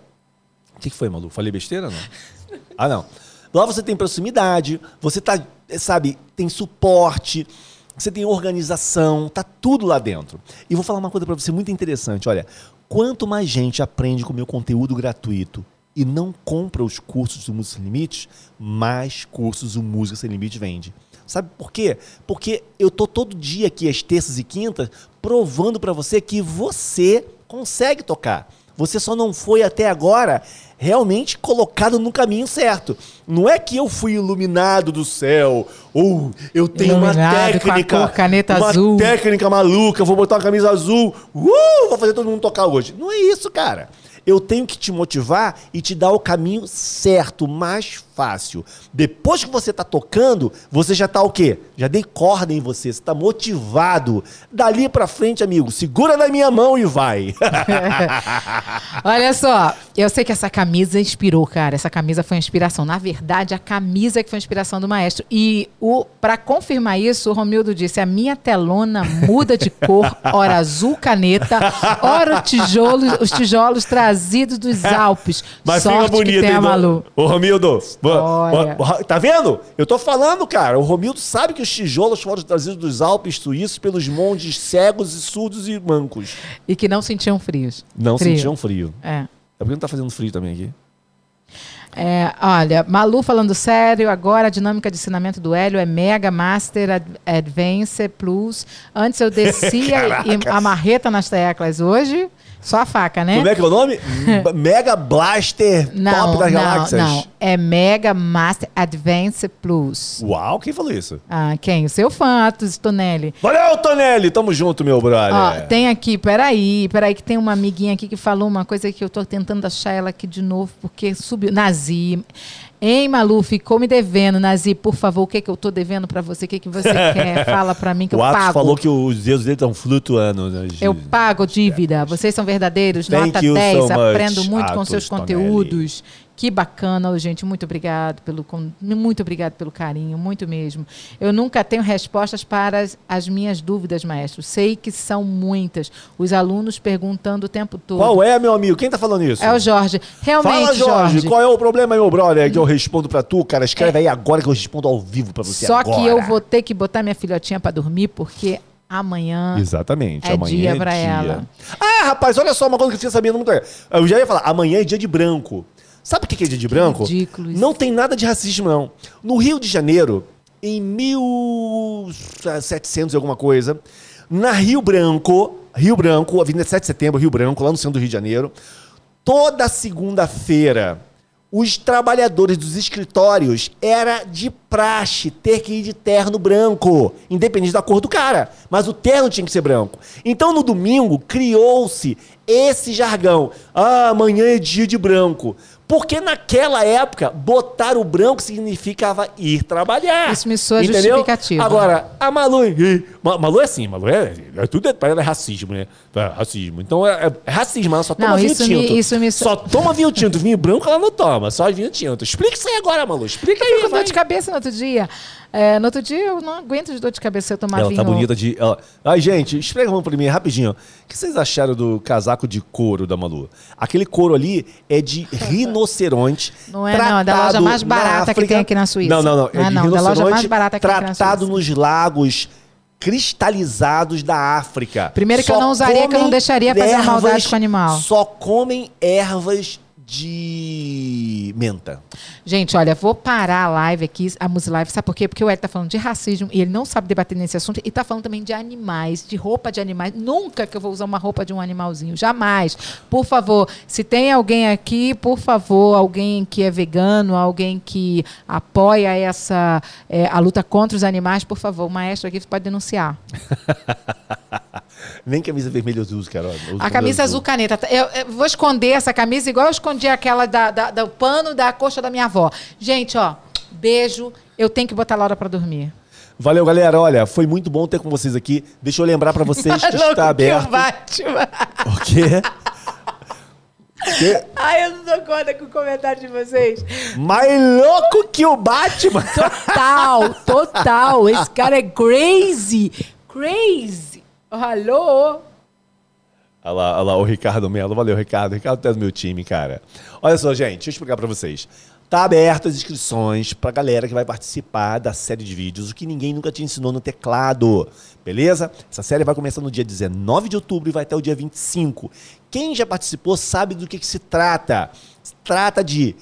O que, que foi, Malu? Falei besteira não? [laughs] Ah, não. Lá você tem proximidade, você tá, sabe, tem suporte, você tem organização, tá tudo lá dentro. E vou falar uma coisa para você muito interessante, olha, quanto mais gente aprende com o meu conteúdo gratuito e não compra os cursos do Música Sem Limites, mais cursos o Música Sem Limites vende. Sabe por quê? Porque eu tô todo dia aqui às terças e quintas provando para você que você consegue tocar. Você só não foi até agora realmente colocado no caminho certo. Não é que eu fui iluminado do céu, ou eu tenho iluminado uma técnica, cor, caneta uma azul. técnica maluca, vou botar uma camisa azul, uh, vou fazer todo mundo tocar hoje. Não é isso, cara. Eu tenho que te motivar e te dar o caminho certo, mais fácil. Depois que você está tocando, você já está o quê? Já dei corda em você, você está motivado. Dali para frente, amigo, segura na minha mão e vai. [laughs] Olha só, eu sei que essa camisa inspirou, cara. Essa camisa foi inspiração. Na verdade, a camisa que foi inspiração do maestro. E o para confirmar isso, o Romildo disse: a minha telona muda de cor, ora azul caneta, ora tijolo, os tijolos trazidos dos Alpes. Mas Sorte fica bonito, que tem a Malu. Ô, Romildo, Olha. Tá vendo? Eu tô falando, cara. O Romildo sabe que os tijolos foram trazidos dos Alpes suíços pelos monges cegos e surdos e mancos. E que não sentiam frios. Não frio. sentiam frio. É. É porque não tá fazendo frio também aqui. É, olha, Malu falando sério, agora a dinâmica de ensinamento do Hélio é Mega Master Ad Advance Plus. Antes eu [laughs] descia a marreta nas teclas. Hoje só a faca, né? Como é que é o nome? [laughs] Mega Blaster não, Top das não, Galáxias. Não, é Mega Master Advance Plus. Uau, quem falou isso? Ah, quem? O seu fã, Atos Tonelli. Valeu, Tonelli! Tamo junto, meu brother. Ó, tem aqui, peraí, peraí, que tem uma amiguinha aqui que falou uma coisa que eu tô tentando achar ela aqui de novo, porque subiu. Nazi. Hein, Malu, ficou me devendo. Nazi, por favor, o que, que eu tô devendo para você? O que, que você [laughs] quer? Fala para mim que o eu Atos pago. falou que os dedos dele estão flutuando. Né? Eu pago dívida. Vocês são verdadeiros. Thank Nota 10. So Aprendo muito Atos com seus conteúdos. Que bacana, gente. Muito obrigado pelo muito obrigado pelo carinho, muito mesmo. Eu nunca tenho respostas para as, as, minhas dúvidas, maestro. Sei que são muitas. Os alunos perguntando o tempo todo. Qual é, meu amigo? Quem está falando isso? É o Jorge. Realmente, Fala, Jorge, Jorge. Qual é o problema, meu brother? Que eu respondo para tu, cara. Escreve é. aí agora que eu respondo ao vivo para você Só agora. que eu vou ter que botar minha filhotinha para dormir porque Amanhã. Exatamente. É amanhã dia é pra dia. ela. Ah, rapaz, olha só uma coisa que eu fiquei sabendo muito. Eu já ia falar, amanhã é dia de branco. Sabe o que é dia de branco? Ridículo isso. Não tem nada de racismo, não. No Rio de Janeiro, em 1700 e alguma coisa, na Rio Branco, Rio Branco, Avenida 7 de Setembro, Rio Branco, lá no centro do Rio de Janeiro, toda segunda-feira, os trabalhadores dos escritórios era de praxe ter que ir de terno branco, independente da cor do cara. Mas o terno tinha que ser branco. Então, no domingo, criou-se esse jargão. Ah, amanhã é dia de branco. Porque naquela época, botar o branco significava ir trabalhar. Isso me soa justificativa. Agora, a Malu. Malu é assim, Malu é. é tudo é, é racismo, né? É racismo. Então é, é racismo, ela só toma não, vinho isso tinto. Me, isso me... Só toma vinho tinto. Vinho branco ela não toma, só vinho tinto. Explica isso aí agora, Malu. Explica aí. Eu com dor de cabeça no outro dia. É, no outro dia eu não aguento de dor de cabeça eu tomar ela vinho. Ela tá bonita de. Ela... Ai, gente, explica uma pra mim rapidinho. O que vocês acharam do casaco de couro da Malu? Aquele couro ali é de [laughs] rinoceronte. Não é, não, é da loja mais barata que tem aqui na Suíça. Não, não, não. É, é não, da loja mais barata que tem aqui na Suíça. Tratado nos lagos cristalizados da África. Primeiro que só eu não usaria, que eu não deixaria fazer maldade com o animal. Só comem ervas de menta. Gente, olha, vou parar a live aqui, a Muslive, sabe por quê? Porque o Ed tá falando de racismo e ele não sabe debater nesse assunto e tá falando também de animais, de roupa de animais. Nunca que eu vou usar uma roupa de um animalzinho, jamais. Por favor, se tem alguém aqui, por favor, alguém que é vegano, alguém que apoia essa é, a luta contra os animais, por favor, o maestro aqui pode denunciar. [laughs] Nem camisa vermelha eu uso, Carol. Eu uso a camisa azul, azul caneta. Eu, eu, vou esconder essa camisa igual eu escondi aquela da, da, do pano da coxa da minha avó. Gente, ó, beijo. Eu tenho que botar a Laura para dormir. Valeu, galera. Olha, foi muito bom ter com vocês aqui. Deixa eu lembrar para vocês [laughs] que está aberto. Que o Batman. O quê? Que? [laughs] Ai, eu não dou conta com o comentário de vocês. Mais louco que o Batman. Total, total. Esse cara é crazy. Crazy. Alô? Olha lá, olha lá, o Ricardo Melo. Valeu, Ricardo. Ricardo tá do meu time, cara. Olha só, gente, deixa eu explicar para vocês. Tá aberto as inscrições pra galera que vai participar da série de vídeos, o que ninguém nunca te ensinou no teclado. Beleza? Essa série vai começar no dia 19 de outubro e vai até o dia 25. Quem já participou sabe do que, que se trata. Se trata de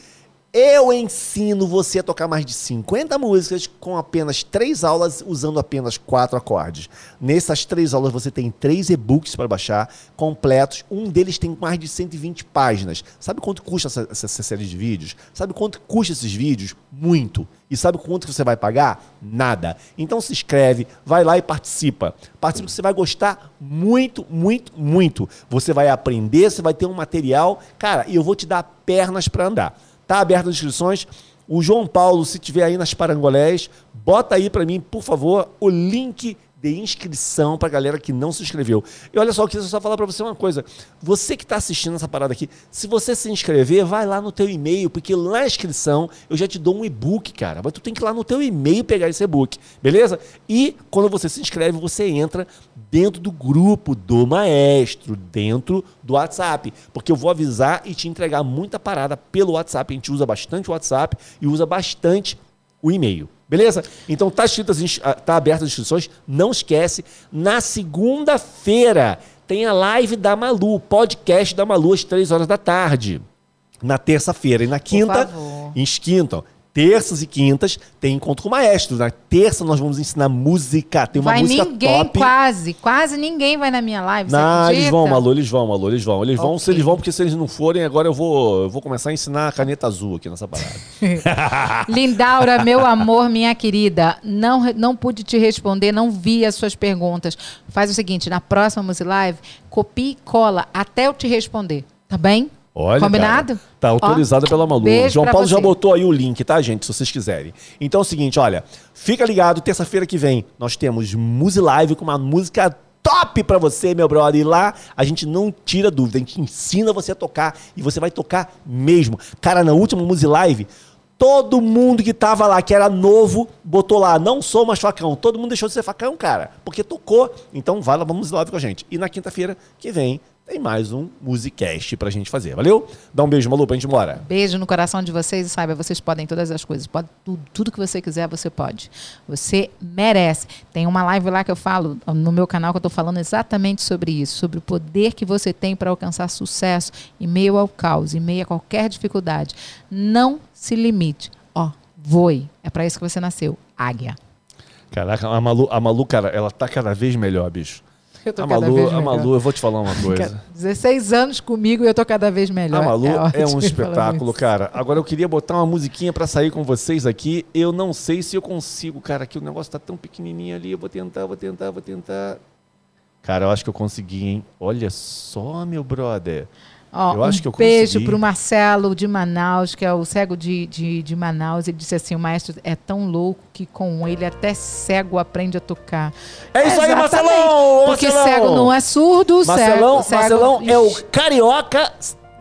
Eu ensino você a tocar mais de 50 músicas com apenas três aulas, usando apenas quatro acordes. Nessas três aulas você tem três e-books para baixar, completos. Um deles tem mais de 120 páginas. Sabe quanto custa essa, essa, série de vídeos? Sabe quanto custa esses vídeos? Muito. E sabe quanto você vai pagar? Nada. Então se inscreve, vai lá e participa. Participa que você vai gostar muito, muito, muito. Você vai aprender, você vai ter um material. Cara, e eu vou te dar pernas para andar. Tá aberto as inscrições. O João Paulo, se tiver aí nas Parangolés, bota aí para mim, por favor, o link de inscrição para galera que não se inscreveu. E olha só, eu queria só falar para você uma coisa. Você que está assistindo essa parada aqui, se você se inscrever, vai lá no teu e-mail, porque lá na inscrição eu já te dou um e-book, cara. Mas tu tem que ir lá no teu e-mail pegar esse e-book, beleza? E quando você se inscreve, você entra dentro do grupo do maestro, dentro do WhatsApp, porque eu vou avisar e te entregar muita parada pelo WhatsApp. A gente usa bastante o WhatsApp e usa bastante o e-mail. Beleza? Então tá escrito as, ah, tá abertas as inscrições. Não esquece, na segunda-feira tem a live da Malu, podcast da Malu às três horas da tarde. Na terça-feira e na quinta, insquintam terças e quintas tem encontro com o maestro. Na terça nós vamos ensinar música. Tem uma vai música ninguém, top. quase. Quase ninguém vai na minha live. Não, eles vão, Malu, eles vão, Malu, eles vão. Eles okay. vão, se eles vão, porque se eles não forem, agora eu vou, eu vou começar a ensinar a caneta azul aqui nessa parada. [laughs] Lindaura, meu amor, minha querida, não, não pude te responder, não vi as suas perguntas. Faz o seguinte, na próxima Music Live, copie e cola até eu te responder, tá bem? Olha, Combinado? Cara, tá autorizada pela Malu. João Paulo você. já botou aí o link, tá, gente? Se vocês quiserem. Então é o seguinte, olha, fica ligado, terça-feira que vem nós temos Musi Live com uma música top para você, meu brother. E lá a gente não tira dúvida, a gente ensina você a tocar e você vai tocar mesmo. Cara, na última Musi Live, todo mundo que tava lá, que era novo, botou lá, não sou mais facão. Todo mundo deixou de ser facão, cara, porque tocou. Então vai lá, vamos live com a gente. E na quinta-feira que vem tem mais um Musicast pra gente fazer. Valeu? Dá um beijo, Malu, pra gente embora. Beijo no coração de vocês e saiba, vocês podem todas as coisas. Pode tudo, tudo que você quiser, você pode. Você merece. Tem uma live lá que eu falo no meu canal que eu tô falando exatamente sobre isso, sobre o poder que você tem para alcançar sucesso em meio ao caos, em meio a qualquer dificuldade. Não se limite. Ó, voe. É para isso que você nasceu. Águia. Caraca, a Malu, a Malu, cara, ela tá cada vez melhor, bicho. Eu tô a Malu, a Malu, eu vou te falar uma coisa. 16 anos comigo e eu tô cada vez melhor. A Malu é, é um [laughs] espetáculo, cara. Agora eu queria botar uma musiquinha para sair com vocês aqui. Eu não sei se eu consigo, cara, que o negócio tá tão pequenininho ali. Eu vou tentar, vou tentar, vou tentar. Cara, eu acho que eu consegui, hein? Olha só, meu brother. Ó, eu acho um que eu beijo para o Marcelo de Manaus, que é o cego de, de, de, Manaus. Ele disse assim: o maestro é tão louco que com ele até cego aprende a tocar. É isso aí, Marcelão! Porque Marcelão. cego não é surdo, Marcelão, cego, Marcelão é o carioca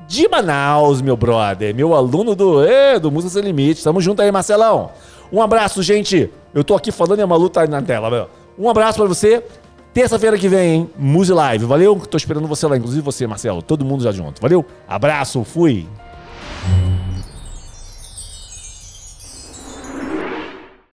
de Manaus, meu brother. Meu aluno do, é, do Música Sem Limite. Tamo junto aí, Marcelão. Um abraço, gente. Eu tô aqui falando e a Malu tá na tela, meu. Um abraço para você. Terça-feira que vem, hein? Muse Live. Valeu? Tô esperando você lá, inclusive você, Marcelo. Todo mundo já junto. Valeu? Abraço, fui.